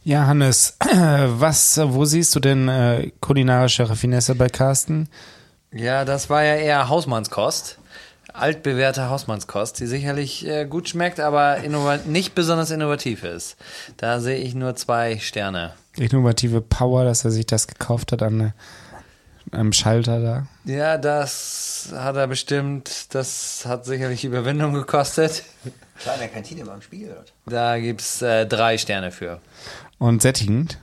Ja, Hannes, was, wo siehst du denn äh, kulinarische Raffinesse bei Carsten? Ja, das war ja eher Hausmannskost. Altbewährte Hausmannskost, die sicherlich äh, gut schmeckt, aber nicht besonders innovativ ist. Da sehe ich nur zwei Sterne. Innovative Power, dass er sich das gekauft hat an äh, einem Schalter da. Ja, das hat er bestimmt, das hat sicherlich Überwindung gekostet. klar, in der Kantine mal im Spiegel. dort. Da gibt's äh, drei Sterne für. Und sättigend.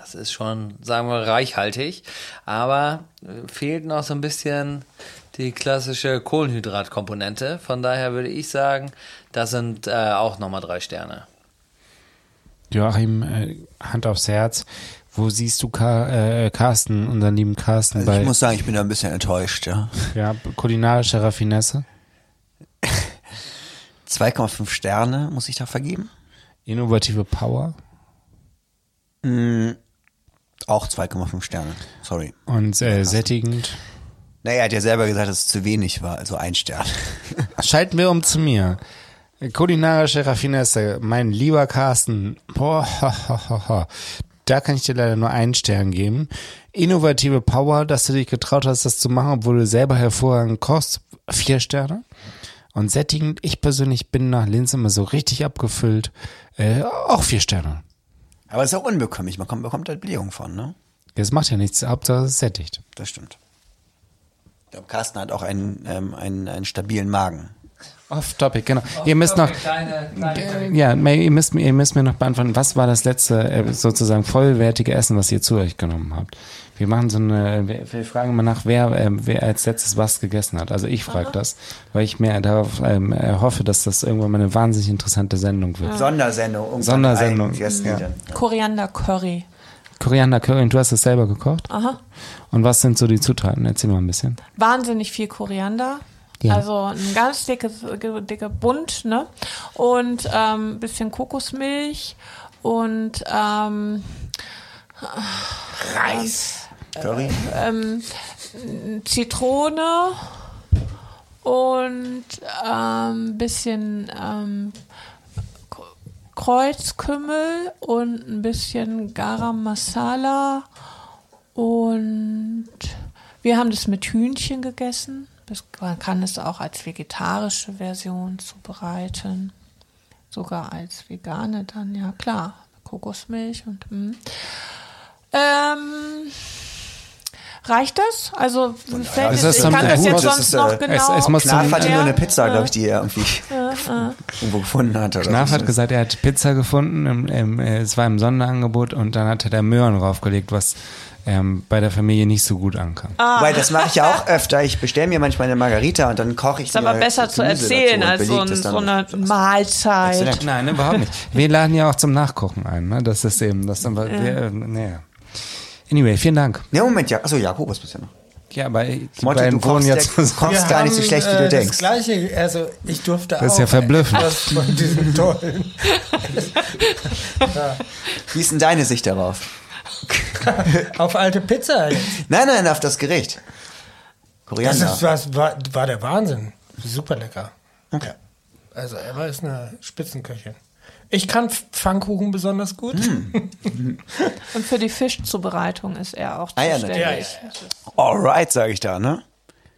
Das ist schon, sagen wir, reichhaltig, aber äh, fehlt noch so ein bisschen die klassische Kohlenhydratkomponente. Von daher würde ich sagen, das sind äh, auch nochmal drei Sterne. Joachim, äh, Hand aufs Herz. Wo siehst du Ka äh, Carsten, unseren lieben Carsten Also bei ich muss sagen, ich bin da ein bisschen enttäuscht. Ja. ja, kulinarischer Raffinesse? 2,5 Sterne muss ich da vergeben. Innovative Power? Mm, auch 2,5 Sterne. Sorry. Und äh, sättigend? Naja, er hat ja selber gesagt, dass es zu wenig war, also ein Stern. Schalten wir um zu mir. Kulinarische Raffinesse, mein lieber Carsten. Boah, ha, ha, ha. Da kann ich dir leider nur einen Stern geben. Innovative Power, dass du dich getraut hast, das zu machen, obwohl du selber hervorragend kochst. Vier Sterne. Und sättigend, ich persönlich bin nach Linz immer so richtig abgefüllt. Äh, auch vier Sterne. Aber es ist auch unbekömmlich, man kommt, bekommt halt Blähung von, ne? Das macht ja nichts, Hauptsache es sättigt. Das stimmt. Ich glaube, Carsten hat auch einen, ähm, einen, einen stabilen Magen. Off topic, genau. ihr müsst noch, ja, ihr müsst, mir- ihr müsst mir noch beantworten, was war das letzte äh, sozusagen vollwertige Essen, was ihr zu euch genommen habt? Wir machen so eine, wir, wir fragen mal nach, wer, ähm, wer als letztes was gegessen hat. Also ich frage das, weil ich mir darauf ähm, äh, hoffe, dass das irgendwann mal eine wahnsinnig interessante Sendung wird. Sondersendung. irgendwann Sondersendung. Gästen, Ja. dann- Koriander Curry. Koriander Curry, und du hast es selber gekocht? Aha. Und was sind so die Zutaten? Erzähl mal ein bisschen. Wahnsinnig viel Koriander. Ja. Also ein ganz dickes, dicke Bund, ne? Und ähm, bisschen Kokosmilch und ähm, Reis. Curry? Ähm, Zitrone und ähm, bisschen ähm, Kreuzkümmel und ein bisschen Garam Masala und wir haben das mit Hühnchen gegessen. Das, man kann es auch als vegetarische Version zubereiten. Sogar als vegane dann, ja klar. Kokosmilch und mm. ähm, Reicht das? Also fällt Ist jetzt, das ich kann das jetzt sonst ist, äh, noch es- genau. es muss Knarf hatte Ja. nur eine Pizza, Ja. glaube ich, die er irgendwie Ja, ja. irgendwo gefunden hat. Oder Knaf so. hat gesagt, er hat Pizza gefunden, im, im, äh, es war im Sonderangebot und dann hat er da Möhren draufgelegt, was ähm, bei der Familie nicht so gut ankam. Weil das mache ich ja auch öfter. Ich bestelle mir manchmal eine Margarita und dann koche ich Ist aber besser zu erzählen als so, ein, das so eine Mahlzeit. Nein, überhaupt nicht. Wir laden ja auch zum Nachkochen ein, ne? Das ist eben, das dann, Ja. wir, naja. Anyway, vielen Dank. Ja, Moment, ja. Achso, Jakob, was bist du noch? Ja, aber Monte, du kochst ja der- kochst gar nicht so schlecht, wie du äh, denkst. Das gleiche, also ich durfte Das ist auch ja verblüffend. von diesem tollen. ja. Wie ist denn deine Sicht darauf? Auf alte Pizza. jetzt. Nein, nein, auf das Gericht. Das Koriander. ist, was, war, war der Wahnsinn. Super lecker. Ja. Also Emma ist eine Spitzenköchin. Ich kann Pfannkuchen besonders gut. Hm. Und für die Fischzubereitung ist er auch Ah ja, zuständig. natürlich. Alright, sage ich da, ne?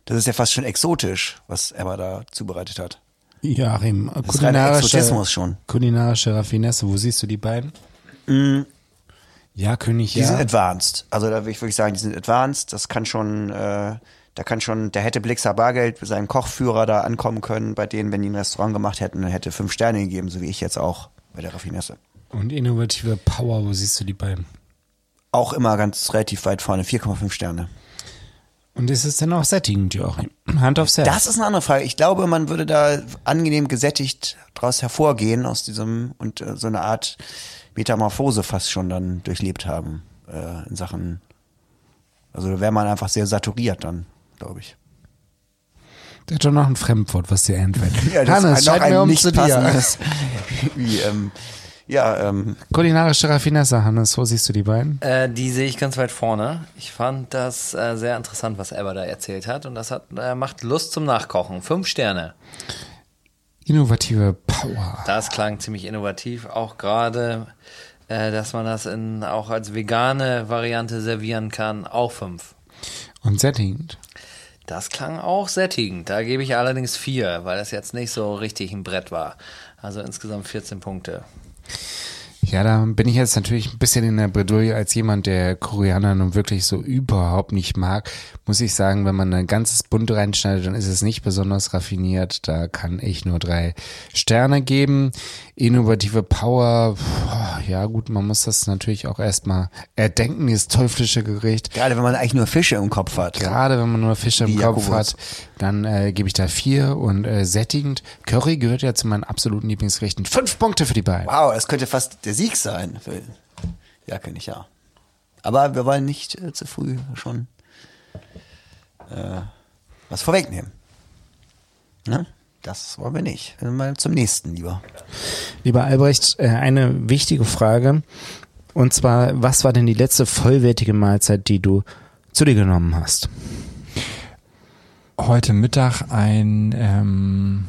Das ist ja fast schon exotisch, was Emma da zubereitet hat. Joachim, Das ist reiner Exotismus schon. kulinarische Raffinesse, wo siehst du die beiden? Mm, Ja, König, Die ja. sind advanced. Also da würde ich wirklich sagen, die sind advanced. Das kann schon, äh, da kann schon, da hätte Blixer Bargeld mit seinem Kochführer da ankommen können, bei denen, wenn die ein Restaurant gemacht hätten, dann hätte fünf Sterne gegeben, so wie ich jetzt auch bei der Raffinesse. Und innovative Power, wo siehst du die beiden? Auch immer ganz relativ weit vorne, 4,5 Sterne. Und ist es denn auch sättigend, Joachim? Hand aufs Herz. Das ist eine andere Frage. Ich glaube, man würde da angenehm gesättigt draus hervorgehen aus diesem und äh, so eine Art Metamorphose fast schon dann durchlebt haben äh, in Sachen. Also da wäre man einfach sehr saturiert dann, glaube ich. Der hat doch noch ein Fremdwort, was dir einfällt. Ja, das Hannes, ist noch ein um nicht zu dir. passendes. Wie, ähm, ja, ähm, Kulinarische Raffinesse, Hannes, wo siehst du die beiden? Äh, die sehe ich ganz weit vorne. Ich fand das äh, sehr interessant, was Ever da erzählt hat. Und das hat, äh, macht Lust zum Nachkochen. Fünf Sterne. Innovative Power. Das klang ziemlich innovativ. Auch gerade, äh, dass man das in, auch als vegane Variante servieren kann. Auch fünf. Und sättigend. Das klang auch sättigend. Da gebe ich allerdings vier, weil das jetzt nicht so richtig ein Brett war. Also insgesamt 14 Punkte. Ja, da bin ich jetzt natürlich ein bisschen in der Bredouille als jemand, der Koreaner nun wirklich so überhaupt nicht mag. Muss ich sagen, wenn man ein ganzes Bunt reinschneidet, dann ist es nicht besonders raffiniert. Da kann ich nur drei Sterne geben. Innovative Power, ja gut, man muss das natürlich auch erstmal erdenken, dieses teuflische Gericht. gerade wenn man eigentlich nur Fische im Kopf hat. Gerade wenn man nur Fische im Wie Kopf Jakobus. hat, dann äh, gebe ich da vier und äh, sättigend. Curry gehört ja zu meinen absoluten Lieblingsgerichten. Fünf Punkte für die beiden. Wow, das könnte fast der Sieg sein. Ja, kann ich ja. Aber wir wollen nicht äh, zu früh schon äh, was vorwegnehmen. Ne? Das wollen wir nicht. Mal zum nächsten lieber. Lieber Albrecht, äh, eine wichtige Frage. Und zwar, was war denn die letzte vollwertige Mahlzeit, die du zu dir genommen hast? Heute Mittag ein, ähm,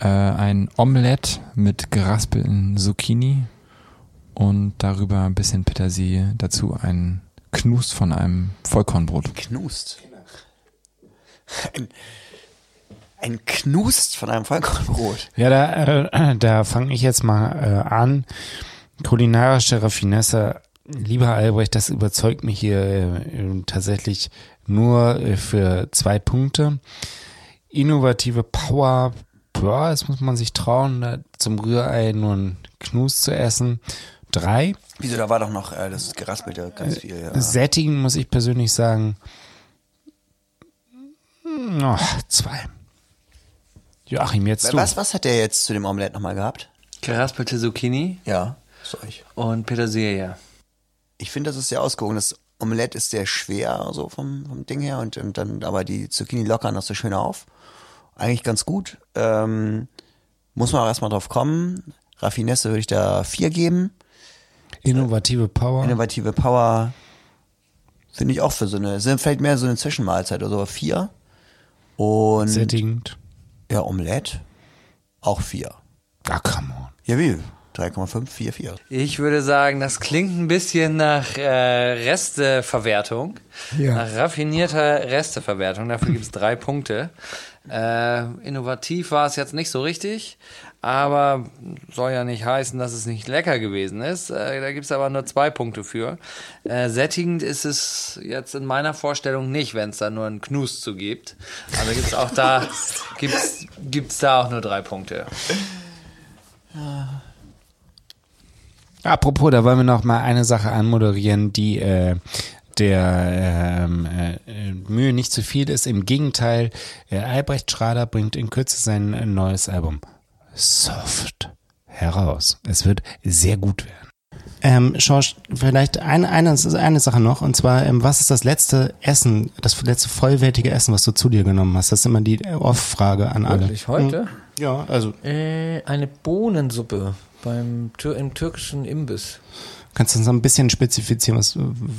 äh, ein Omelett mit geraspelten Zucchini und darüber ein bisschen Petersilie. Dazu ein Knust von einem Vollkornbrot. Knust. Ein, ein Knust von einem Vollkornbrot. Ja, da, äh, da fange ich jetzt mal äh, an. Kulinarische Raffinesse, lieber Albrecht, das überzeugt mich hier äh, tatsächlich nur äh, für zwei Punkte. Innovative Power, boah, das muss man sich trauen, da zum Rührei nur ein Knus zu essen. Drei. Wieso, da war doch noch äh, das geraspelte ganz viel. Ja. Sättigen muss ich persönlich sagen. hm, Oh, zwei. Joachim, jetzt du. Was, was hat der jetzt zu dem Omelett nochmal gehabt? Geraspelte Zucchini. Ja, sorry. Und Petersilie. Ich finde, das ist sehr ausgewogen. Das Omelett ist sehr schwer, so vom, vom Ding her. Und, und dann, aber die Zucchini lockern das so schön auf. Eigentlich ganz gut. Ähm, muss man auch erstmal drauf kommen. Raffinesse würde ich da vier geben. Innovative Power. Innovative Power finde ich auch für so eine, sind vielleicht mehr so eine Zwischenmahlzeit oder so, aber vier. Und Sättigend. ja, Omelette auch vier. Ah, come on. Ja, wie? 3,5, 4, 4. Ich würde sagen, das klingt ein bisschen nach äh, Resteverwertung. Ja. Nach raffinierter Resteverwertung. Dafür gibt es drei Punkte. Äh, innovativ war es jetzt nicht so richtig, aber soll ja nicht heißen, dass es nicht lecker gewesen ist. Äh, da gibt es aber nur zwei Punkte für. Äh, sättigend ist es jetzt in meiner Vorstellung nicht, wenn es da nur einen Knus zu gibt. Also gibt es auch da, gibt's, gibt's da auch nur drei Punkte. Apropos, da wollen wir noch mal eine Sache anmoderieren, die äh, der ähm, äh, Mühe nicht zu viel ist. Im Gegenteil, äh, Albrecht Schrader bringt in Kürze sein äh, neues Album Soft heraus. Es wird sehr gut werden. Ähm, Schorsch, vielleicht eine, eine, eine Sache noch, und zwar, ähm, was ist das letzte Essen, das letzte vollwertige Essen, was du zu dir genommen hast? Das ist immer die Off-Frage an alle. Wirklich heute? Hm. Ja, also. Äh, eine Bohnensuppe beim Tür im türkischen Imbiss. Kannst du uns noch ein bisschen spezifizieren, was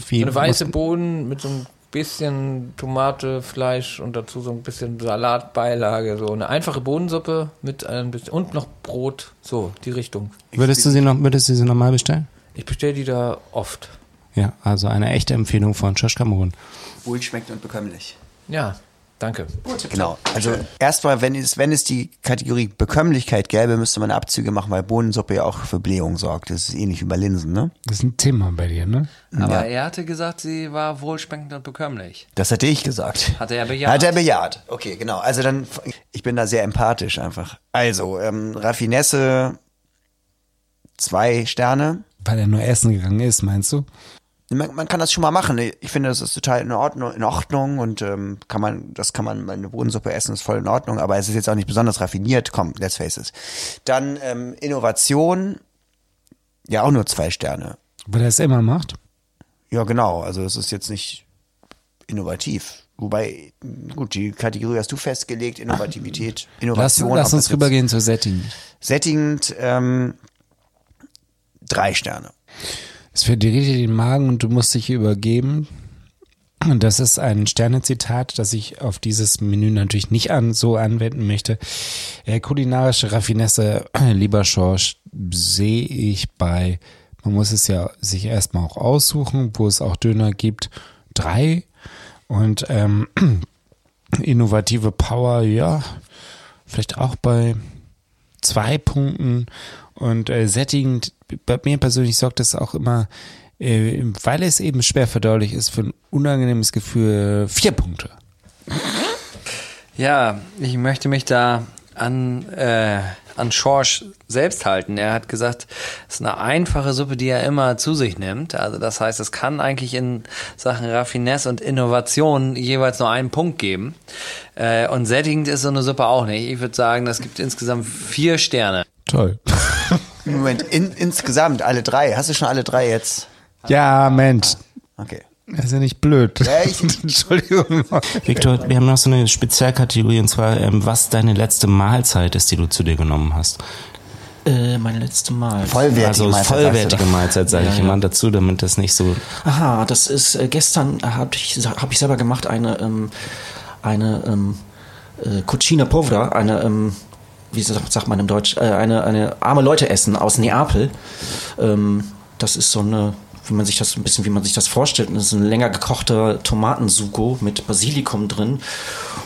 wie Eine weiße was, Bohnen mit so ein bisschen Tomate, Fleisch und dazu so ein bisschen Salatbeilage. So eine einfache Bohnensuppe mit ein bisschen und noch Brot. So, die Richtung. Würdest du sie noch, würdest du sie nochmal bestellen? Ich bestelle die da oft. Ja, also eine echte Empfehlung von Josh Cameron. Wohl schmeckt und bekömmlich. Ja, danke. Genau. Also erstmal, wenn es, wenn es die Kategorie Bekömmlichkeit gäbe, müsste man Abzüge machen, weil Bohnensuppe ja auch für Blähung sorgt. Das ist ähnlich wie bei Linsen, ne? Das ist ein Thema bei dir, ne? Aber Ja. er hatte gesagt, sie war wohlschmeckend und bekömmlich. Das hatte ich gesagt. Hat er bejaht. Hat er bejaht. Okay, genau. Also dann, ich bin da sehr empathisch einfach. Also, ähm, Raffinesse, zwei Sterne. Weil er nur essen gegangen ist, meinst du? Man, man kann das schon mal machen. Ich finde, das ist total in Ordnung, in Ordnung und ähm, kann man, das kann man eine Bohnensuppe essen, ist voll in Ordnung, aber es ist jetzt auch nicht besonders raffiniert. Komm, let's face it. Dann ähm, Innovation, ja auch nur zwei Sterne. Weil er es immer macht. Ja, genau. Also es ist jetzt nicht innovativ. Wobei, gut, die Kategorie hast du festgelegt, Innovativität, Lass, Innovation. lass ob uns rübergehen zu Setting. Sättigend, ähm, drei Sterne. Es verdreht dir den Magen und du musst dich übergeben. Und das ist ein Sternezitat, das ich auf dieses Menü natürlich nicht an, so anwenden möchte. Äh, kulinarische Raffinesse, lieber Schorsch, sehe ich bei, man muss es ja sich erstmal auch aussuchen, wo es auch Döner gibt, drei. Und ähm, innovative Power, ja, vielleicht auch bei zwei Punkten. Und äh, sättigend, bei mir persönlich sorgt das auch immer, äh, weil es eben schwer verdaulich ist, für ein unangenehmes Gefühl vier Punkte. Ja, ich möchte mich da an, äh, an Schorsch selbst halten. Er hat gesagt, es ist eine einfache Suppe, die er immer zu sich nimmt. Also das heißt, es kann eigentlich in Sachen Raffinesse und Innovation jeweils nur einen Punkt geben. Äh, und sättigend ist so eine Suppe auch nicht. Ich würde sagen, das gibt insgesamt vier Sterne. Toll. Moment, in, insgesamt alle drei. Hast du schon alle drei jetzt? Ja, Mensch. Okay. Das ist ja nicht blöd. Ja, ich, Entschuldigung. Viktor, wir haben noch so eine Spezialkategorie und zwar, ähm, was deine letzte Mahlzeit ist, die du zu dir genommen hast. Äh, meine letzte Mahlzeit. Vollwertige also Mahlzeit, vollwertige. Mahlzeit, sage Ja, ich ja. immer dazu, damit das nicht so. Aha, das ist äh, gestern habe ich habe ich selber gemacht eine ähm, eine ähm, äh, Cucina Povera, eine ähm, wie sagt, man im Deutsch, äh, eine eine arme Leute essen aus Neapel. Ähm, das ist so eine wie man sich das ein bisschen wie man sich das vorstellt, das ist ein länger gekochter Tomatensugo mit Basilikum drin.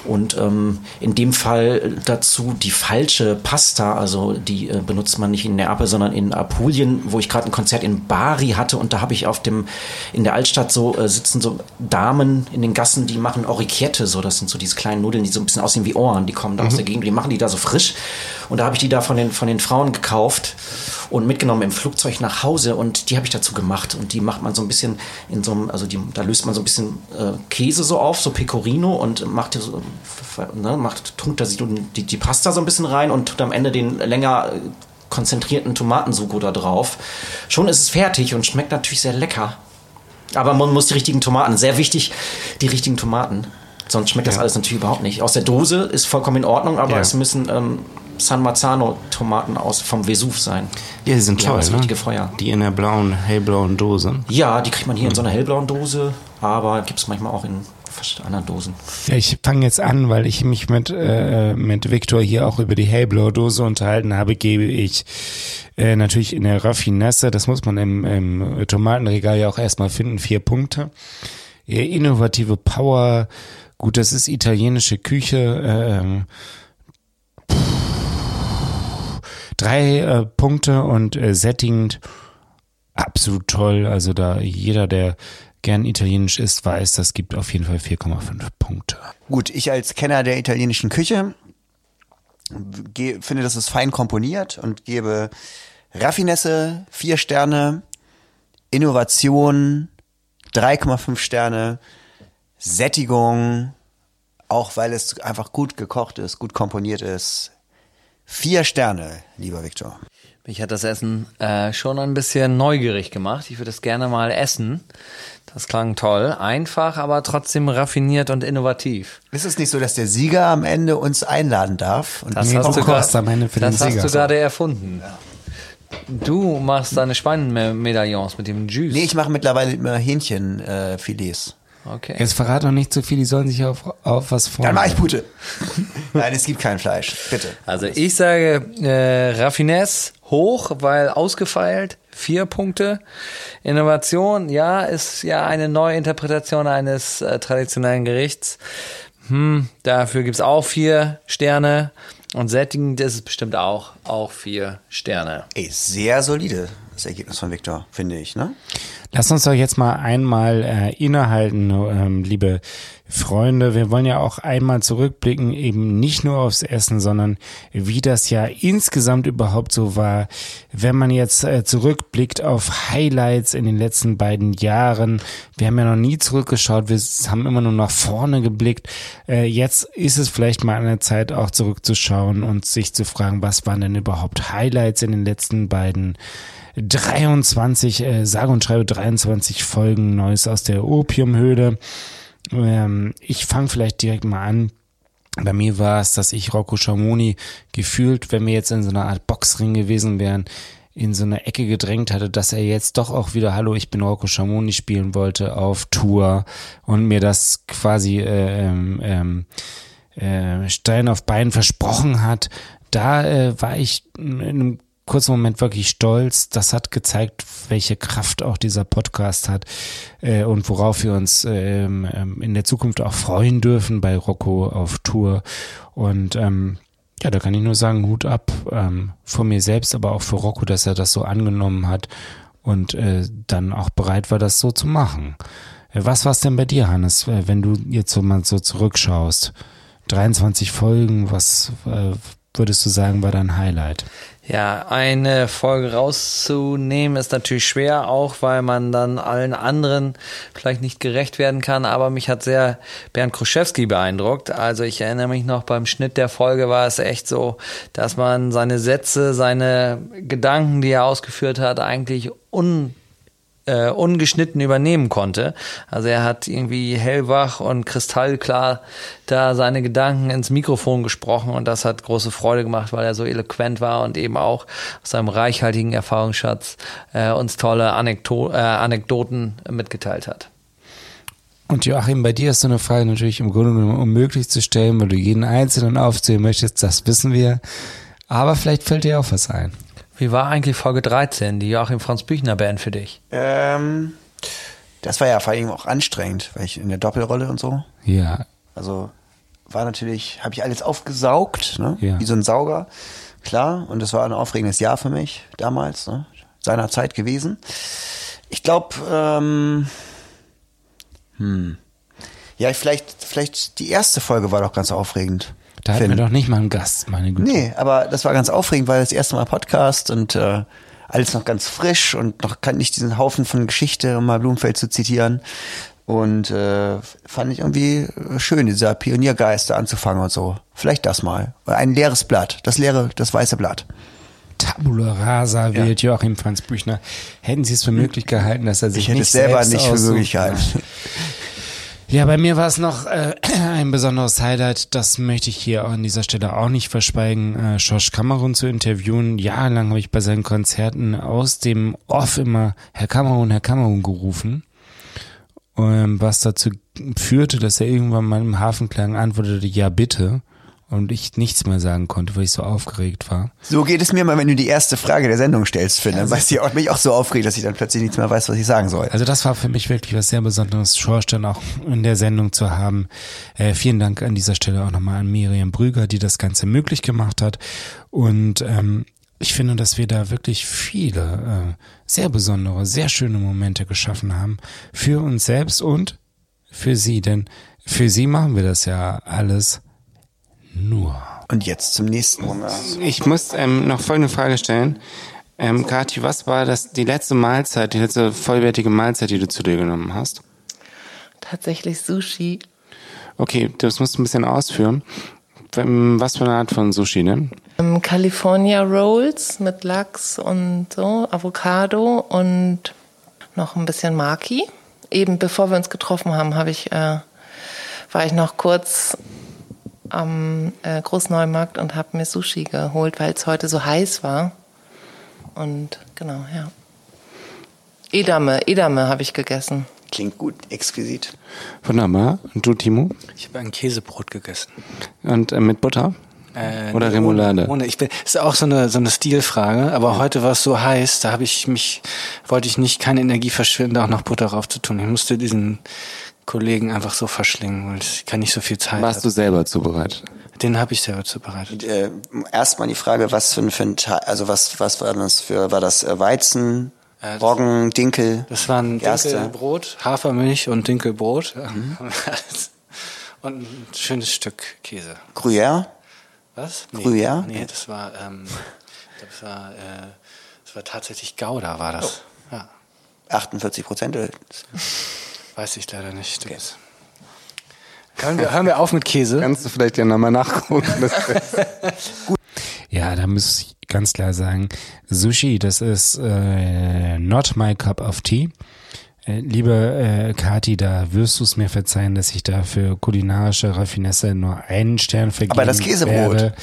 Und ähm, in dem Fall dazu die falsche Pasta, also die äh, benutzt man nicht in Neapel, sondern in Apulien, wo ich gerade ein Konzert in Bari hatte und da habe ich auf dem in der Altstadt so äh, sitzen so Damen in den Gassen, die machen Orecchiette, so. Das sind so diese kleinen Nudeln, die so ein bisschen aussehen wie Ohren, die kommen da aus Mhm. der Gegend, die machen die da so frisch. Und da habe ich die da von den von den Frauen gekauft und mitgenommen im Flugzeug nach Hause und die habe ich dazu gemacht und die macht man so ein bisschen in so einem, also die, da löst man so ein bisschen äh, Käse so auf, so Pecorino und macht so, ne, macht, tunkt da die, die, Pasta so ein bisschen rein und tut am Ende den länger äh, konzentrierten Tomatensugo da drauf. Schon ist es fertig und schmeckt natürlich sehr lecker. Aber man muss die richtigen Tomaten, sehr wichtig, die richtigen Tomaten. Sonst schmeckt das alles natürlich überhaupt nicht. Aus der Dose ist vollkommen in Ordnung, aber Ja. es müssen ähm, San Marzano Tomaten aus vom Vesuv sein. Ja, die sind Die toll, das ne? richtige Feuer. Die in der blauen, hellblauen Dose. Ja, die kriegt man hier in so einer hellblauen Dose, aber gibt es manchmal auch in fast anderen Dosen. Ja, ich fange jetzt an, weil ich mich mit, äh, mit Viktor hier auch über die hellblaue Dose unterhalten habe, gebe ich äh, natürlich in der Raffinesse, das muss man im, im Tomatenregal ja auch erstmal finden, vier Punkte. Äh, innovative Power, gut, das ist italienische Küche, ähm, drei äh, Punkte und äh, sättigend absolut toll. Also da jeder, der gern italienisch isst, weiß, das gibt auf jeden Fall 4,5 Punkte. Gut, ich als Kenner der italienischen Küche finde, das ist fein komponiert und gebe Raffinesse vier Sterne, Innovation 3,5 Sterne, Sättigung, auch weil es einfach gut gekocht ist, gut komponiert ist, vier Sterne, lieber Viktor. Mich hat das Essen äh, schon ein bisschen neugierig gemacht. Ich würde es gerne mal essen. Das klang toll. Einfach, aber trotzdem raffiniert und innovativ. Ist es nicht so, dass der Sieger am Ende uns einladen darf? Und Das hast du, grad, am Ende für den das hast Sieger. du gerade erfunden. Du machst deine Schweinemedaillons mit dem Juice. Nee, ich mache mittlerweile immer Hähnchenfilets. Äh. Okay. Jetzt verrat doch nicht zu viel, die sollen sich auf, auf was freuen. Dann mach ich Pute. Nein, es gibt kein Fleisch. Bitte. Also ich sage äh, Raffinesse hoch, weil ausgefeilt, vier Punkte. Innovation, ja, ist ja eine neue Interpretation eines äh, traditionellen Gerichts. Hm, dafür gibt's auch vier Sterne. Und sättigend ist es bestimmt auch, auch vier Sterne. Ey, sehr solide, das Ergebnis von Viktor, finde ich, ne? Lass uns doch jetzt mal einmal äh, innehalten, ähm, liebe Freunde, wir wollen ja auch einmal zurückblicken, eben nicht nur aufs Essen, sondern wie das ja insgesamt überhaupt so war. Wenn man jetzt äh, zurückblickt auf Highlights in den letzten beiden Jahren, wir haben ja noch nie zurückgeschaut, wir haben immer nur nach vorne geblickt. Äh, jetzt ist es vielleicht mal an der Zeit auch zurückzuschauen und sich zu fragen, was waren denn überhaupt Highlights in den letzten beiden 23, äh, sage und schreibe 23 Folgen Neues aus der Opiumhöhle. Ähm, ich fange vielleicht direkt mal an. Bei mir war es, dass ich Rocco Schamoni gefühlt, wenn wir jetzt in so einer Art Boxring gewesen wären, in so eine Ecke gedrängt hatte, dass er jetzt doch auch wieder Hallo, ich bin Rocco Schamoni spielen wollte auf Tour und mir das quasi äh, ähm, ähm, äh, Stein auf Bein versprochen hat. Da äh, war ich in einem kurzen Moment wirklich stolz. Das hat gezeigt, welche Kraft auch dieser Podcast hat äh, und worauf wir uns ähm, ähm, in der Zukunft auch freuen dürfen bei Rocco auf Tour. Und ähm, ja, da kann ich nur sagen, Hut ab ähm, vor mir selbst, aber auch für Rocco, dass er das so angenommen hat und äh, dann auch bereit war, das so zu machen. Äh, was war es denn bei dir, Hannes, äh, wenn du jetzt so mal so zurückschaust? 23 Folgen, was äh, würdest du sagen, war dein Highlight? Ja, eine Folge rauszunehmen ist natürlich schwer, auch weil man dann allen anderen vielleicht nicht gerecht werden kann. Aber mich hat sehr Bernd Kruszewski beeindruckt. Also ich erinnere mich noch beim Schnitt der Folge war es echt so, dass man seine Sätze, seine Gedanken, die er ausgeführt hat, eigentlich un äh, ungeschnitten übernehmen konnte. Also er hat irgendwie hellwach und kristallklar da seine Gedanken ins Mikrofon gesprochen und das hat große Freude gemacht, weil er so eloquent war und eben auch aus seinem reichhaltigen Erfahrungsschatz äh, uns tolle Anekdo äh, Anekdoten mitgeteilt hat. Und Joachim, bei dir ist so eine Frage natürlich im Grunde genommen unmöglich zu stellen, weil du jeden Einzelnen aufzählen möchtest, das wissen wir. Aber vielleicht fällt dir auch was ein. Wie war eigentlich Folge 13, die Joachim Franz Büchner Band für dich? Ähm, das war ja vor allem auch anstrengend, weil ich in der Doppelrolle und so. Ja. Also war natürlich, habe ich alles aufgesaugt, ne? Ja. wie so ein Sauger. Klar, und das war ein aufregendes Jahr für mich damals, ne? seiner Zeit gewesen. Ich glaube, ähm, hm. ja, vielleicht, vielleicht die erste Folge war doch ganz aufregend. Da hatten wir doch nicht mal einen Gast, meine Güte. Nee, aber das war ganz aufregend, weil das erste Mal Podcast und äh, alles noch ganz frisch und noch kann ich diesen Haufen von Geschichte, um mal Blumenfeld zu zitieren. Und äh, fand ich irgendwie schön, dieser Pioniergeist da anzufangen und so. Vielleicht das mal. Ein leeres Blatt, das leere, das weiße Blatt. Tabula rasa wählt Joachim Franz Büchner. Hätten Sie es für möglich gehalten, dass er sich Ich hätte nicht es selber selbst nicht für möglich gehalten. Ja, bei mir war es noch äh, ein besonderes Highlight, das möchte ich hier an dieser Stelle auch nicht verschweigen, äh, Josh Cameron zu interviewen. Jahrelang habe ich bei seinen Konzerten aus dem Off immer Herr Cameron, Herr Cameron gerufen, ähm, was dazu führte, dass er irgendwann mal im Hafenklang antwortete, ja bitte. Und ich nichts mehr sagen konnte, weil ich so aufgeregt war. So geht es mir mal, wenn du die erste Frage der Sendung stellst, Finn. Dann weißt du ja auch, so aufgeregt, dass ich dann plötzlich nichts mehr weiß, was ich sagen soll. Also das war für mich wirklich was sehr Besonderes, Schorsch dann auch in der Sendung zu haben. Äh, vielen Dank an dieser Stelle auch nochmal an Miriam Brüger, die das Ganze möglich gemacht hat. Und ähm, ich finde, dass wir da wirklich viele äh, sehr besondere, sehr schöne Momente geschaffen haben für uns selbst und für sie. Denn für sie machen wir das ja alles nur. Und jetzt zum nächsten. Ich muss ähm, noch folgende Frage stellen. Ähm, Kathi, was war das die letzte Mahlzeit, die letzte vollwertige Mahlzeit, die du zu dir genommen hast? Tatsächlich Sushi. Okay, das musst du ein bisschen ausführen. Ähm, Was für eine Art von Sushi denn? Ähm, California Rolls mit Lachs und so, Avocado und noch ein bisschen Maki. Eben bevor wir uns getroffen haben, habe ich, äh, war ich noch kurz am äh, Großneumarkt und habe mir Sushi geholt, weil es heute so heiß war. Und genau, ja. Edame, Edame habe ich gegessen. Klingt gut, exquisit. Wunderbar. Und du, Timo? Ich habe ein Käsebrot gegessen. Und äh, mit Butter? Äh, Oder nee, Remoulade? Ohne. Ich bin, ist auch so eine, so eine Stilfrage, aber heute war es so heiß, da habe ich mich, wollte ich nicht keine Energie verschwenden, da auch noch Butter drauf zu tun. Ich musste diesen Kollegen einfach so verschlingen, weil ich kann nicht so viel Zeit. Warst du selber zubereitet? Den habe ich selber zubereitet. Äh, Erstmal die Frage, was für ein, für ein Teil, also was, was war das für, war das äh, Weizen, Äh, das- Roggen, Dinkel? Das war ein Gerste? Dinkelbrot, Hafermilch und Dinkelbrot. Mhm. Und ein schönes Stück Käse. Gruyère? Was? Gruyère? Nee, das war, ähm, das war, äh, das war tatsächlich Gouda, war das. Ja. 48 Prozent? Weiß ich leider nicht. Das Hören wir, hören wir auf mit Käse. Kannst du vielleicht ja nochmal nachgucken. Ja, da muss ich ganz klar sagen, Sushi, das ist äh, not my cup of tea. Äh, liebe äh, Kati, da wirst du es mir verzeihen, dass ich da für kulinarische Raffinesse nur einen Stern vergeben Aber das Käsebrot. Werde.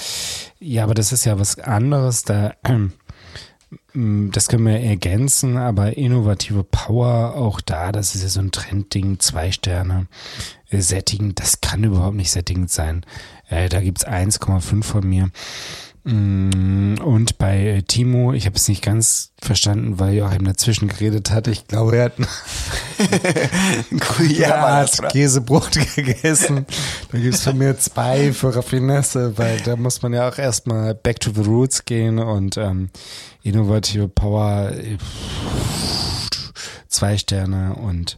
Ja, aber das ist ja was anderes. Da, das können wir ergänzen, aber innovative Power, auch da, das ist ja so ein Trendding, zwei Sterne. Äh, sättigend, das kann überhaupt nicht sättigend sein. Äh, da gibt's 1,5 von mir. Mm, Und bei äh, Timo, ich habe es nicht ganz verstanden, weil Joachim dazwischen geredet hat. Ich glaube, er hat hat oder? Käsebrot gegessen. Da gibt's von mir zwei für Raffinesse, weil da muss man ja auch erstmal back to the roots gehen und ähm, innovative Power äh, zwei Sterne und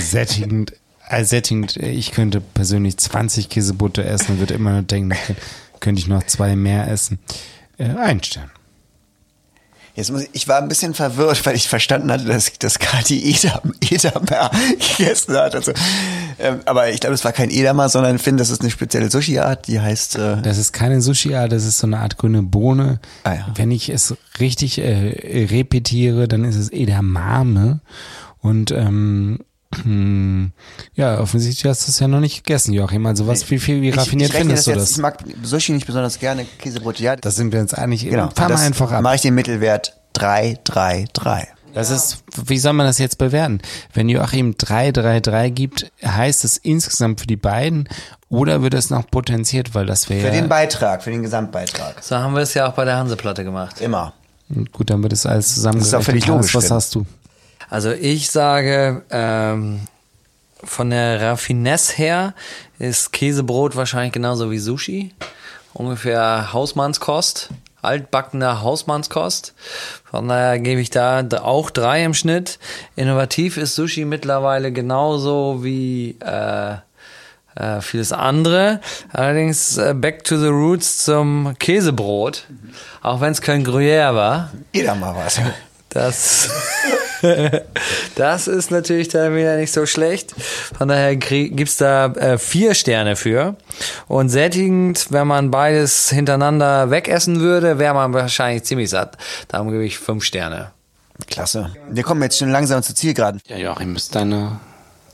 sättigend. äh, Sättigend, äh, ich könnte persönlich 20 Käsebrote essen und würde immer nur denken, könnte ich noch zwei mehr essen. Äh, ein Stern. Jetzt muss ich, ich war ein bisschen verwirrt, weil ich verstanden hatte, dass, dass Kati Edam, Edamer gegessen hat. Also, ähm, aber ich glaube, es war kein Edamer, sondern finde, das ist eine spezielle Sushi-Art, die heißt. Äh, Das ist keine Sushi-Art, das ist so eine Art grüne Bohne. Wenn ich es richtig äh, repetiere, dann ist es Edamame. Und ähm, hm, ja, offensichtlich hast du es ja noch nicht gegessen, Joachim. Also was, wie viel, wie ich- raffiniert ich rechne findest du jetzt- das? Ich mag Sushi nicht besonders gerne, Käsebrot, ja. Da sind wir uns einig. Genau. Fahr mal das einfach ab. Mache ich den Mittelwert 3, 3, 3. Das ist, wie soll man das jetzt bewerten? Wenn Joachim 333 gibt, heißt es insgesamt für die beiden oder wird es noch potenziert, weil das wäre Für den Beitrag, für den Gesamtbeitrag. So haben wir es ja auch bei der Hanseplatte gemacht. Immer. Gut, dann wird es alles zusammen. Das ist auch völlig logisch, Was hast du? Also ich sage, ähm, von der Raffinesse her ist Käsebrot wahrscheinlich genauso wie Sushi. Ungefähr Hausmannskost, altbackener Hausmannskost. Von daher gebe ich da auch drei im Schnitt. Innovativ ist Sushi mittlerweile genauso wie äh, äh, vieles andere. Allerdings äh, back to the roots zum Käsebrot. Auch wenn es kein Gruyère war. Edamer war es. Das, das ist natürlich dann wieder nicht so schlecht. Von daher gibt es da äh, vier Sterne für. Und sättigend, wenn man beides hintereinander wegessen würde, wäre man wahrscheinlich ziemlich satt. Darum gebe ich fünf Sterne. Klasse. Wir kommen jetzt schon langsam zur Zielgeraden. Ja, Joachim, ist deine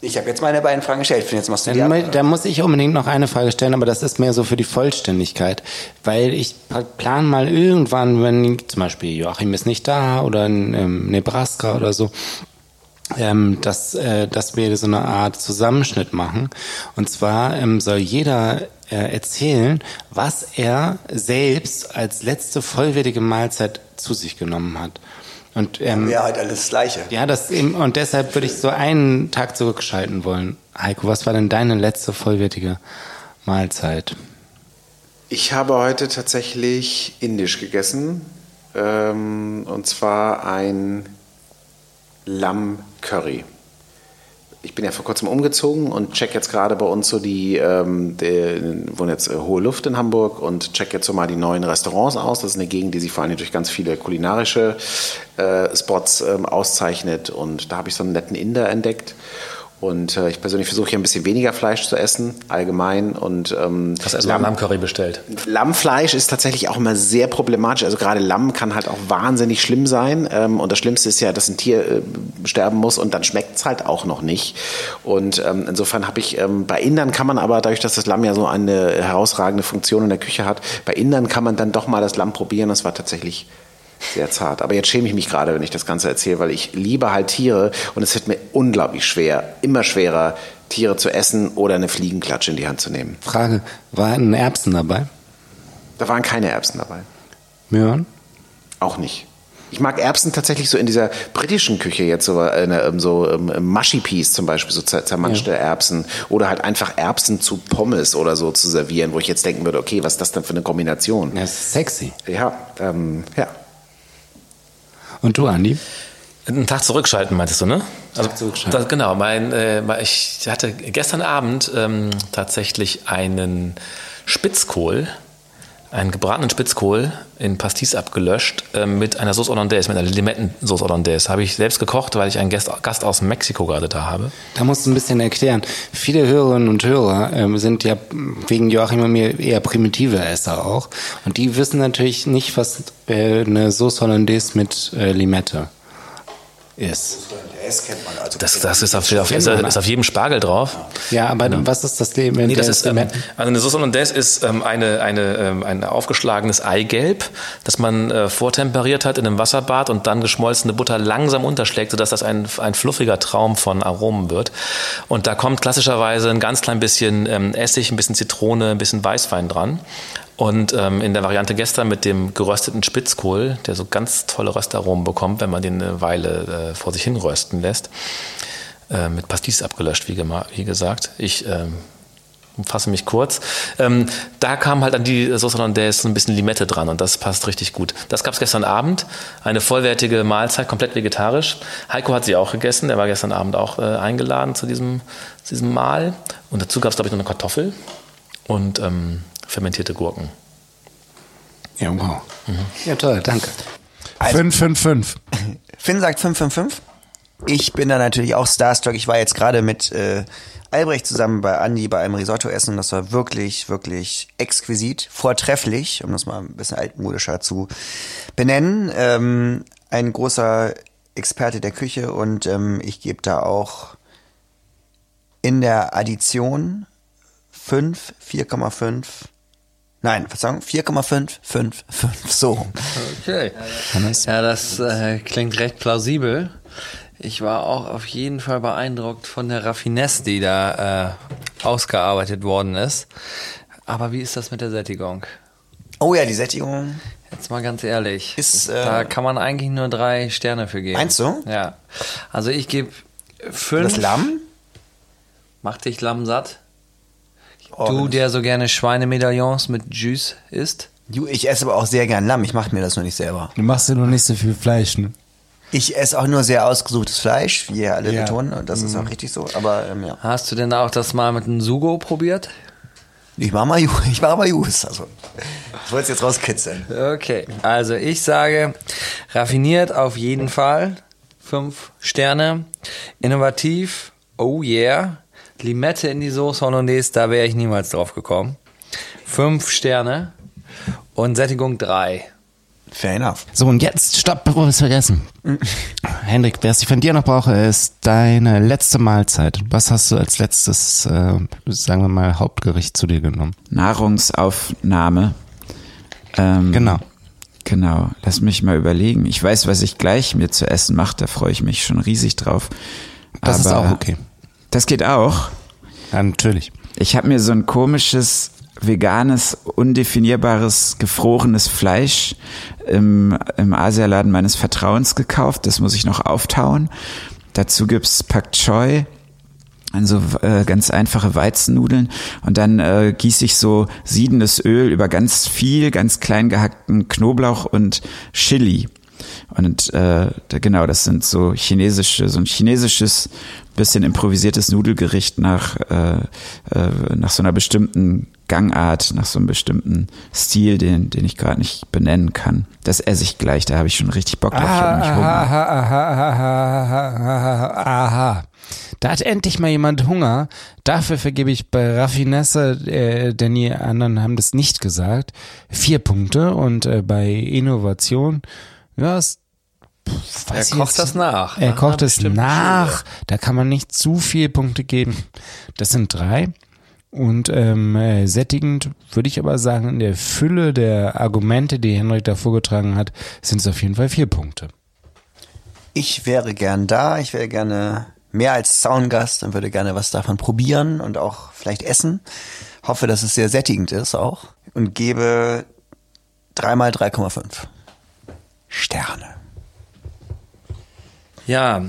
Ich habe jetzt meine beiden Fragen gestellt. Jetzt machst du die Dann, da muss ich unbedingt noch eine Frage stellen, aber das ist mehr so für die Vollständigkeit. Weil ich plan mal irgendwann, wenn zum Beispiel Joachim ist nicht da oder in ähm, Nebraska oder so, ähm, dass, äh, dass wir so eine Art Zusammenschnitt machen. Und zwar ähm, soll jeder äh, erzählen, was er selbst als letzte vollwertige Mahlzeit zu sich genommen hat. Und, ähm, Ja, halt alles das Gleiche. ja, das eben, und deshalb würde ich so einen Tag zurückschalten wollen. Heiko, was war denn deine letzte vollwertige Mahlzeit? Ich habe heute tatsächlich indisch gegessen. Ähm, und zwar ein Lamm-Curry. Ich bin ja vor kurzem umgezogen und check jetzt gerade bei uns so die, ähm, die wohne jetzt äh, Hohe Luft in Hamburg und check jetzt so mal die neuen Restaurants aus. Das ist eine Gegend, die sich vor allem durch ganz viele kulinarische äh, Spots ähm, auszeichnet. Und da habe ich so einen netten Inder entdeckt. Und äh, ich persönlich versuche hier ein bisschen weniger Fleisch zu essen, allgemein. Und, ähm, Hast erstmal Lammcurry bestellt. Lammfleisch ist tatsächlich auch immer sehr problematisch. Also gerade Lamm kann halt auch wahnsinnig schlimm sein. Ähm, und das Schlimmste ist ja, dass ein Tier äh, sterben muss und dann schmeckt es halt auch noch nicht. Und ähm, insofern habe ich, ähm, bei Indern kann man aber, dadurch, dass das Lamm ja so eine herausragende Funktion in der Küche hat, bei Indern kann man dann doch mal das Lamm probieren. Das war tatsächlich sehr zart. Aber jetzt schäme ich mich gerade, wenn ich das Ganze erzähle, weil ich liebe halt Tiere und es wird mir unglaublich schwer, immer schwerer, Tiere zu essen oder eine Fliegenklatsche in die Hand zu nehmen. Frage, waren Erbsen dabei? Da waren keine Erbsen dabei. Möhren? Auch nicht. Ich mag Erbsen tatsächlich so in dieser britischen Küche jetzt so, äh, ne, ähm, so ähm, Mushy Peas zum Beispiel, so zer- zermanschte Erbsen oder halt einfach Erbsen zu Pommes oder so zu servieren, wo ich jetzt denken würde, okay, was ist das denn für eine Kombination? Das ist sexy. Ja, ähm, ja. Und du, Andi? Einen Tag zurückschalten, meintest du, ne? Also, das, genau, mein, äh, ich hatte gestern Abend ähm, tatsächlich einen Spitzkohl, einen gebratenen Spitzkohl in Pastis abgelöscht ähm, mit einer Sauce Hollandaise, mit einer Limettensauce Hollandaise. Habe ich selbst gekocht, weil ich einen Gast, Gast aus Mexiko gerade da habe. Da musst du ein bisschen erklären. Viele Hörerinnen und Hörer ähm, sind ja wegen Joachim und mir eher primitive Esser auch. Und die wissen natürlich nicht, was äh, eine Sauce Hollandaise mit äh, Limette ist. Das kennt man also. Das, das ist, auf, auf, ist, ist auf jedem Spargel drauf. Ja, aber was ist das Limette? Nee, das ist, ähm, also eine Sauce Hollandaise ist ähm, eine, eine, ähm, ein aufgeschlagenes Eigelb, das man äh, vortemperiert hat in einem Wasserbad und dann geschmolzene Butter langsam unterschlägt, sodass das ein, ein fluffiger Traum von Aromen wird. Und da kommt klassischerweise ein ganz klein bisschen ähm, Essig, ein bisschen Zitrone, ein bisschen Weißwein dran. Und ähm, in der Variante gestern mit dem gerösteten Spitzkohl, der so ganz tolle Röstaromen bekommt, wenn man den eine Weile äh, vor sich hin rösten lässt, äh, mit Pastis abgelöscht, wie, wie gesagt. Ich ähm, fasse mich kurz. Ähm, da kam halt an die Sauce Hollandaise so ein bisschen Limette dran und das passt richtig gut. Das gab es gestern Abend, eine vollwertige Mahlzeit, komplett vegetarisch. Heiko hat sie auch gegessen, der war gestern Abend auch äh, eingeladen zu diesem, zu diesem Mahl. Und dazu gab es, glaube ich, noch eine Kartoffel und ähm, fermentierte Gurken. Ja, wow. Ja, toll, danke. 555. Finn sagt 555. Ich bin da natürlich auch starstruck. Ich war jetzt gerade mit äh, Albrecht zusammen bei Andi bei einem Risotto essen und das war wirklich, wirklich exquisit, vortrefflich, um das mal ein bisschen altmodischer zu benennen. Ähm, ein großer Experte der Küche und ähm, ich gebe da auch in der Addition 5, 4,5, nein, Verzeihung, 4,5, 5, 5, so. Okay. Ja, das äh, klingt recht plausibel. Ich war auch auf jeden Fall beeindruckt von der Raffinesse, die da äh, ausgearbeitet worden ist. Aber wie ist das mit der Sättigung? Oh ja, die Sättigung. Jetzt mal ganz ehrlich. Ist, äh, da kann man eigentlich nur drei Sterne für geben. Meinst du? Ja. Also ich gebe fünf. Das Lamm? Macht dich Lamm satt? Oh, du, der so gerne Schweinemedaillons mit Jus isst? Du, ich esse aber auch sehr gern Lamm. Ich mache mir das nur nicht selber. Du machst ja nur nicht so viel Fleisch, ne? Ich esse auch nur sehr ausgesuchtes Fleisch, wie ihr alle Ja. betonen. Und das ist Mhm. auch richtig so. Aber ähm, ja. Hast du denn auch das mal mit einem Sugo probiert? Ich mache mal, Ju- ich mach mal Jus. Also, ich wollte es jetzt rauskitzeln. Okay, also ich sage raffiniert auf jeden Fall. Fünf Sterne. Innovativ, oh yeah. Limette in die Sauce Hollandaise, da wäre ich niemals drauf gekommen. Fünf Sterne. Und Sättigung drei. Fair enough. So, und jetzt, stopp, bevor wir es vergessen. Hendrik, was ich von dir noch brauche, ist deine letzte Mahlzeit. Was hast du als letztes, äh, sagen wir mal, Hauptgericht zu dir genommen? Nahrungsaufnahme. Ähm, Genau. Genau. Lass mich mal überlegen. Ich weiß, was ich gleich mir zu essen mache. Da freue ich mich schon riesig drauf. Das ist auch okay. Das geht auch. Ja, natürlich. Ich habe mir so ein komisches veganes, undefinierbares, gefrorenes Fleisch im, im Asialaden meines Vertrauens gekauft. Das muss ich noch auftauen. Dazu gibt's Pak Choi, also äh, ganz einfache Weizennudeln und dann äh, gieße ich so siedendes Öl über ganz viel, ganz klein gehackten Knoblauch und Chili. Und äh, genau, das sind so chinesische, so ein chinesisches, bisschen improvisiertes Nudelgericht nach, äh, äh, nach so einer bestimmten Gangart, nach so einem bestimmten Stil, den, den ich gerade nicht benennen kann. Das esse ich gleich, da habe ich schon richtig Bock drauf. Ich hab nämlich Hunger. aha, aha, aha, aha, aha, aha. Da hat endlich mal jemand Hunger. Dafür vergebe ich bei Raffinesse, äh, denn die anderen haben das nicht gesagt, vier Punkte. Und äh, bei Innovation, ja, es, pff, Er kocht jetzt- das nach. Er Nach kocht es nach. Da kann man nicht zu viel Punkte geben. Das sind drei. Und ähm, äh, sättigend würde ich aber sagen, in der Fülle der Argumente, die Henrik da vorgetragen hat, sind es auf jeden Fall vier Punkte. Ich wäre gern da. Ich wäre gerne mehr als Zaungast und würde gerne was davon probieren und auch vielleicht essen. Hoffe, dass es sehr sättigend ist auch. Und gebe dreimal 3,5 Sterne. Ja,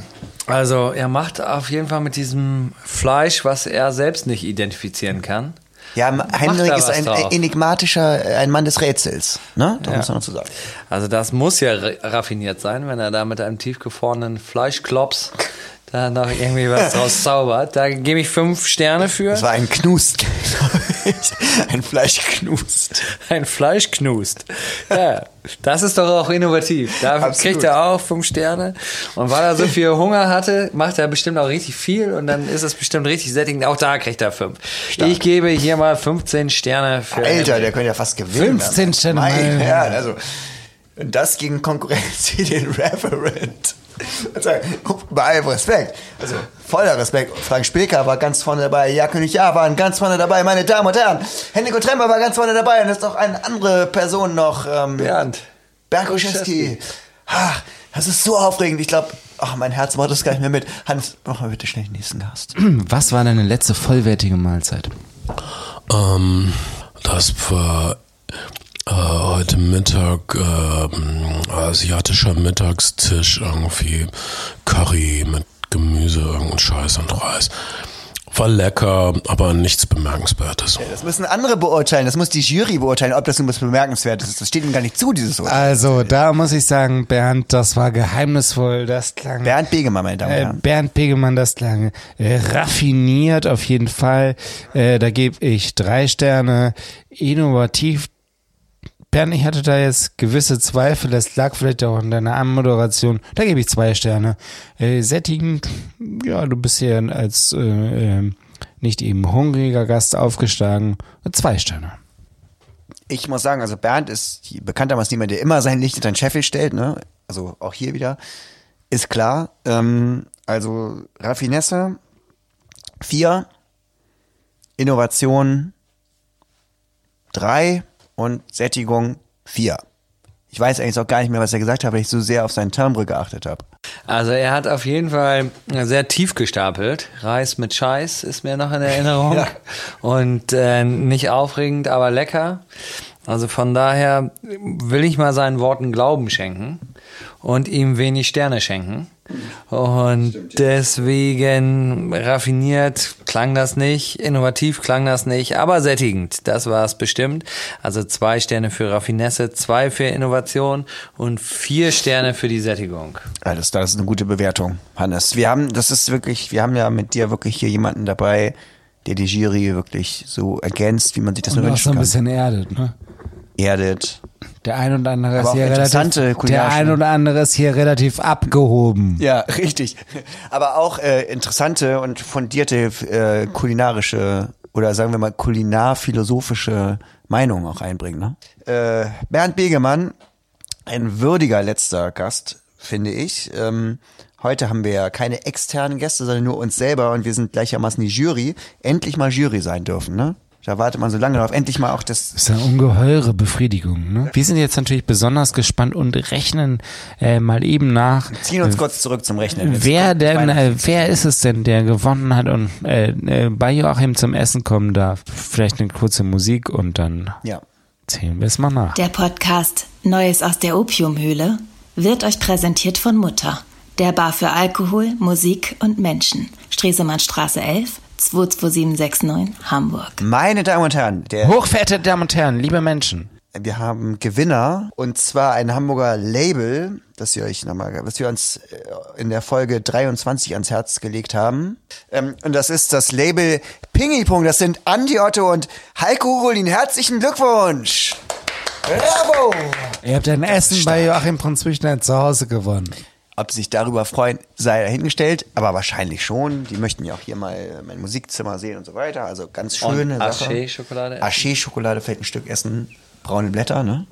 also er macht auf jeden Fall mit diesem Fleisch, was er selbst nicht identifizieren kann. Ja, Henrik ist ein drauf. enigmatischer, äh, ein Mann des Rätsels. Ne? Da Ja. muss man dazu sagen. Also das muss ja ra- raffiniert sein, wenn er da mit einem tiefgefrorenen Fleischklops da noch irgendwie was draus zaubert. Da gebe ich fünf Sterne für. Das war ein Knust. ein Fleischknust. Ein Fleischknust. Ja, das ist doch auch innovativ. Da Absolut. kriegt er auch fünf Sterne. Und weil er so viel Hunger hatte, macht er bestimmt auch richtig viel und dann ist es bestimmt richtig sättigend. Auch da kriegt er fünf. Ich gebe hier mal 15 Sterne für. Alter, der könnte ja fast gewinnen. 15 Sterne. Mein. Herr, also und das gegen Konkurrenz wie den Reverend. Also, bei allem Respekt. Also voller Respekt. Frank Spilker war ganz vorne dabei. Ja, König Ja waren ganz vorne dabei. Meine Damen und Herren, Henrik Tremper war ganz vorne dabei. Und es ist noch eine andere Person noch. Ähm, Bernd. Bernd Kuschewski. Ha, das ist so aufregend. Ich glaube, ach, mein Herz macht das gar nicht mehr mit. Hans, mach mal bitte schnell den nächsten Gast. Was war deine letzte vollwertige Mahlzeit? Ähm, das war äh, heute Mittag ähm, asiatischer Mittagstisch, irgendwie Curry mit Gemüse, irgendein Scheiß und Reis. War lecker, aber nichts Bemerkenswertes. Das müssen andere beurteilen. Das muss die Jury beurteilen, ob das nun was Bemerkenswertes ist. Das steht ihm gar nicht zu, dieses Urteil. Also, da muss ich sagen, Bernd, das war geheimnisvoll, das klang. Bernd Begemann, meine Damen und Äh, Herren. Bernd Begemann, das klang äh, raffiniert auf jeden Fall. Äh, da gebe ich drei Sterne. Innovativ. Bernd, ich hatte da jetzt gewisse Zweifel, das lag vielleicht auch in deiner Anmoderation. Da gebe ich zwei Sterne. Äh, sättigend, ja, du bist hier als äh, äh, nicht eben hungriger Gast aufgeschlagen. Zwei Sterne. Ich muss sagen, also Bernd ist bekanntermaßen jemand, der immer sein Licht hinter den Scheffel stellt, ne? Also auch hier wieder. Ist klar. Ähm, also Raffinesse, vier, Innovation, drei und Sättigung, vier. Ich weiß eigentlich auch gar nicht mehr, was er gesagt hat, weil ich so sehr auf seinen Timbre geachtet habe. Also er hat auf jeden Fall sehr tief gestapelt. Reis mit Scheiß ist mir noch in Erinnerung. Ja. Und äh, nicht aufregend, aber lecker. Also von daher will ich mal seinen Worten Glauben schenken und ihm wenig Sterne schenken. Und deswegen raffiniert klang das nicht, innovativ klang das nicht, aber sättigend, das war es bestimmt. Also zwei Sterne für Raffinesse, zwei für Innovation und vier Sterne für die Sättigung. Alles, das ist eine gute Bewertung, Hannes. Wir haben, das ist wirklich, wir haben ja mit dir wirklich hier jemanden dabei, der die Jury wirklich so ergänzt, wie man sich das Und nur wünschen ein kann. bisschen erdet, ne? Erdet. Der ein oder andere ist hier interessante relativ, der ein oder andere ist hier relativ abgehoben. Ja, richtig. Aber auch äh, interessante und fundierte äh, kulinarische oder sagen wir mal kulinarphilosophische Meinungen auch einbringen. Ne? Äh, Bernd Begemann, ein würdiger letzter Gast, finde ich. Ähm, heute haben wir ja keine externen Gäste, sondern nur uns selber und wir sind gleichermaßen die Jury. Endlich mal Jury sein dürfen, ne? Da wartet man so lange drauf. Endlich mal auch das Das ist eine ungeheure Befriedigung. Ne? Wir sind jetzt natürlich besonders gespannt und rechnen äh, mal eben nach. ziehen uns äh, kurz zurück zum Rechnen. Jetzt Wer kommt denn, äh, wer ist es denn, der gewonnen hat und äh, äh, bei Joachim zum Essen kommen darf? Vielleicht eine kurze Musik und dann Ja. zählen wir es mal nach. Der Podcast Neues aus der Opiumhöhle wird euch präsentiert von Mutter, der Bar für Alkohol, Musik und Menschen. Stresemannstraße 11, 22769, Hamburg. Meine Damen und Herren, der Hochverehrte Damen und Herren, liebe Menschen. Wir haben Gewinner und zwar ein Hamburger Label, das wir euch nochmal, was wir uns äh, in der Folge 23 ans Herz gelegt haben. Ähm, Und das ist das Label Pingipong. Das sind Andi Otto und Heiko Rulin. Herzlichen Glückwunsch! Bravo! Ihr habt ein Essen bei Joachim von Zwischner zu Hause gewonnen. Ob sie sich darüber freuen, sei dahingestellt, aber wahrscheinlich schon. Die möchten ja auch hier mal mein Musikzimmer sehen und so weiter. Also ganz schöne Sache. Haché-Schokolade. Haché-Schokolade fällt ein Stück essen. Braune Blätter, ne?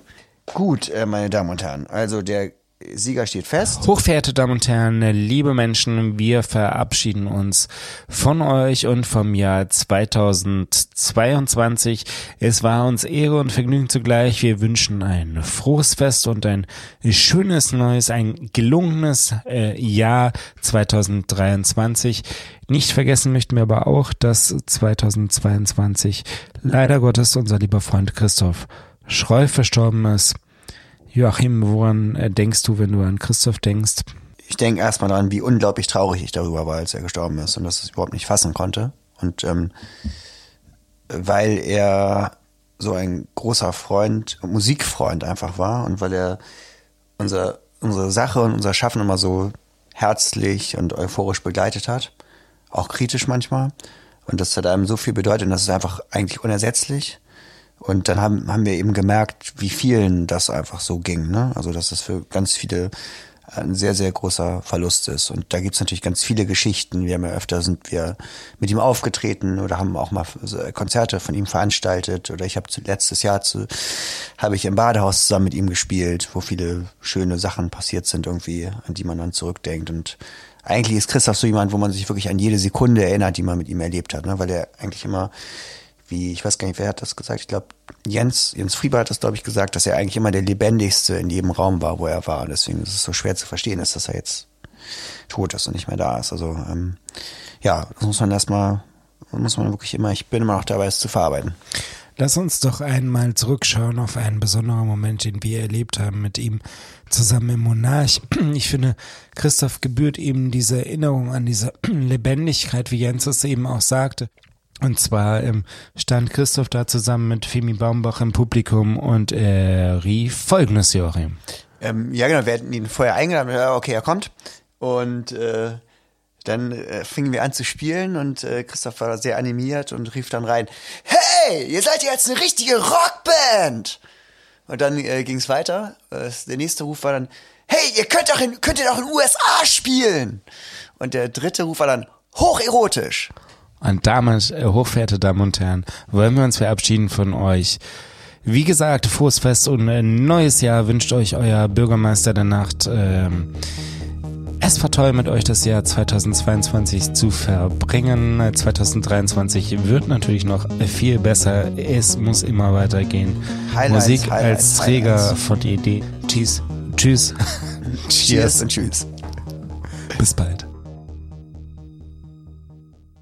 Gut, äh, meine Damen und Herren. Also der Sieger steht fest. Hochverehrte Damen und Herren, liebe Menschen, wir verabschieden uns von euch und vom Jahr 2022. Es war uns Ehre und Vergnügen zugleich. Wir wünschen ein frohes Fest und ein schönes neues, ein gelungenes äh, Jahr 2023. Nicht vergessen möchten wir aber auch, dass 2022 leider Gottes unser lieber Freund Christoph Schreu verstorben ist. Joachim, woran äh, denkst du, wenn du an Christoph denkst? Ich denke erstmal daran, wie unglaublich traurig ich darüber war, als er gestorben ist und dass ich es überhaupt nicht fassen konnte. Und ähm, weil er so ein großer Freund, Musikfreund einfach war und weil er unser, unsere Sache und unser Schaffen immer so herzlich und euphorisch begleitet hat. Auch kritisch manchmal. Und das hat einem so viel bedeutet und das ist einfach eigentlich unersetzlich. Und dann haben, haben wir eben gemerkt, wie vielen das einfach so ging. Ne? Also dass es für ganz viele ein sehr, sehr großer Verlust ist. Und da gibt's natürlich ganz viele Geschichten. Wir haben ja öfter sind wir mit ihm aufgetreten oder haben auch mal Konzerte von ihm veranstaltet. Oder ich habe letztes Jahr zu, habe ich im Badehaus zusammen mit ihm gespielt, wo viele schöne Sachen passiert sind irgendwie, an die man dann zurückdenkt. Und eigentlich ist Christoph so jemand, wo man sich wirklich an jede Sekunde erinnert, die man mit ihm erlebt hat, ne? weil er eigentlich immer wie, ich weiß gar nicht, wer hat das gesagt? Ich glaube, Jens, Jens Frieber hat das, glaube ich, gesagt, dass er eigentlich immer der lebendigste in jedem Raum war, wo er war. Deswegen ist es so schwer zu verstehen ist, dass er jetzt tot ist und nicht mehr da ist. Also, ähm, ja, das muss man erstmal, muss man wirklich immer, ich bin immer noch dabei, es zu verarbeiten. Lass uns doch einmal zurückschauen auf einen besonderen Moment, den wir erlebt haben mit ihm zusammen im Monarch. Ich finde, Christoph gebührt eben diese Erinnerung an diese Lebendigkeit, wie Jens es eben auch sagte. Und zwar ähm, stand Christoph da zusammen mit Femi Baumbach im Publikum und er rief folgendes, Joachim. Ähm, ja, genau, wir hatten ihn vorher eingeladen, ja, okay, er kommt. Und äh, dann äh, fingen wir an zu spielen und äh, Christoph war sehr animiert und rief dann rein, hey, ihr seid jetzt eine richtige Rockband! Und dann äh, ging es weiter. Äh, der nächste Ruf war dann, hey, ihr könnt doch in, könnt ihr doch in USA spielen! Und der dritte Ruf war dann, hocherotisch! Und damit, äh, hochverehrte Damen und Herren, wollen wir uns verabschieden von euch. Wie gesagt, frohes Fest und ein neues Jahr wünscht euch euer Bürgermeister der Nacht. Ähm, es war toll, mit euch das Jahr 2022 zu verbringen. 2023 wird natürlich noch viel besser. Es muss immer weitergehen. Highlights, Musik Highlights, als Träger Highlights. von der Idee. Tschüss. Tschüss. Cheers und tschüss. Bis bald.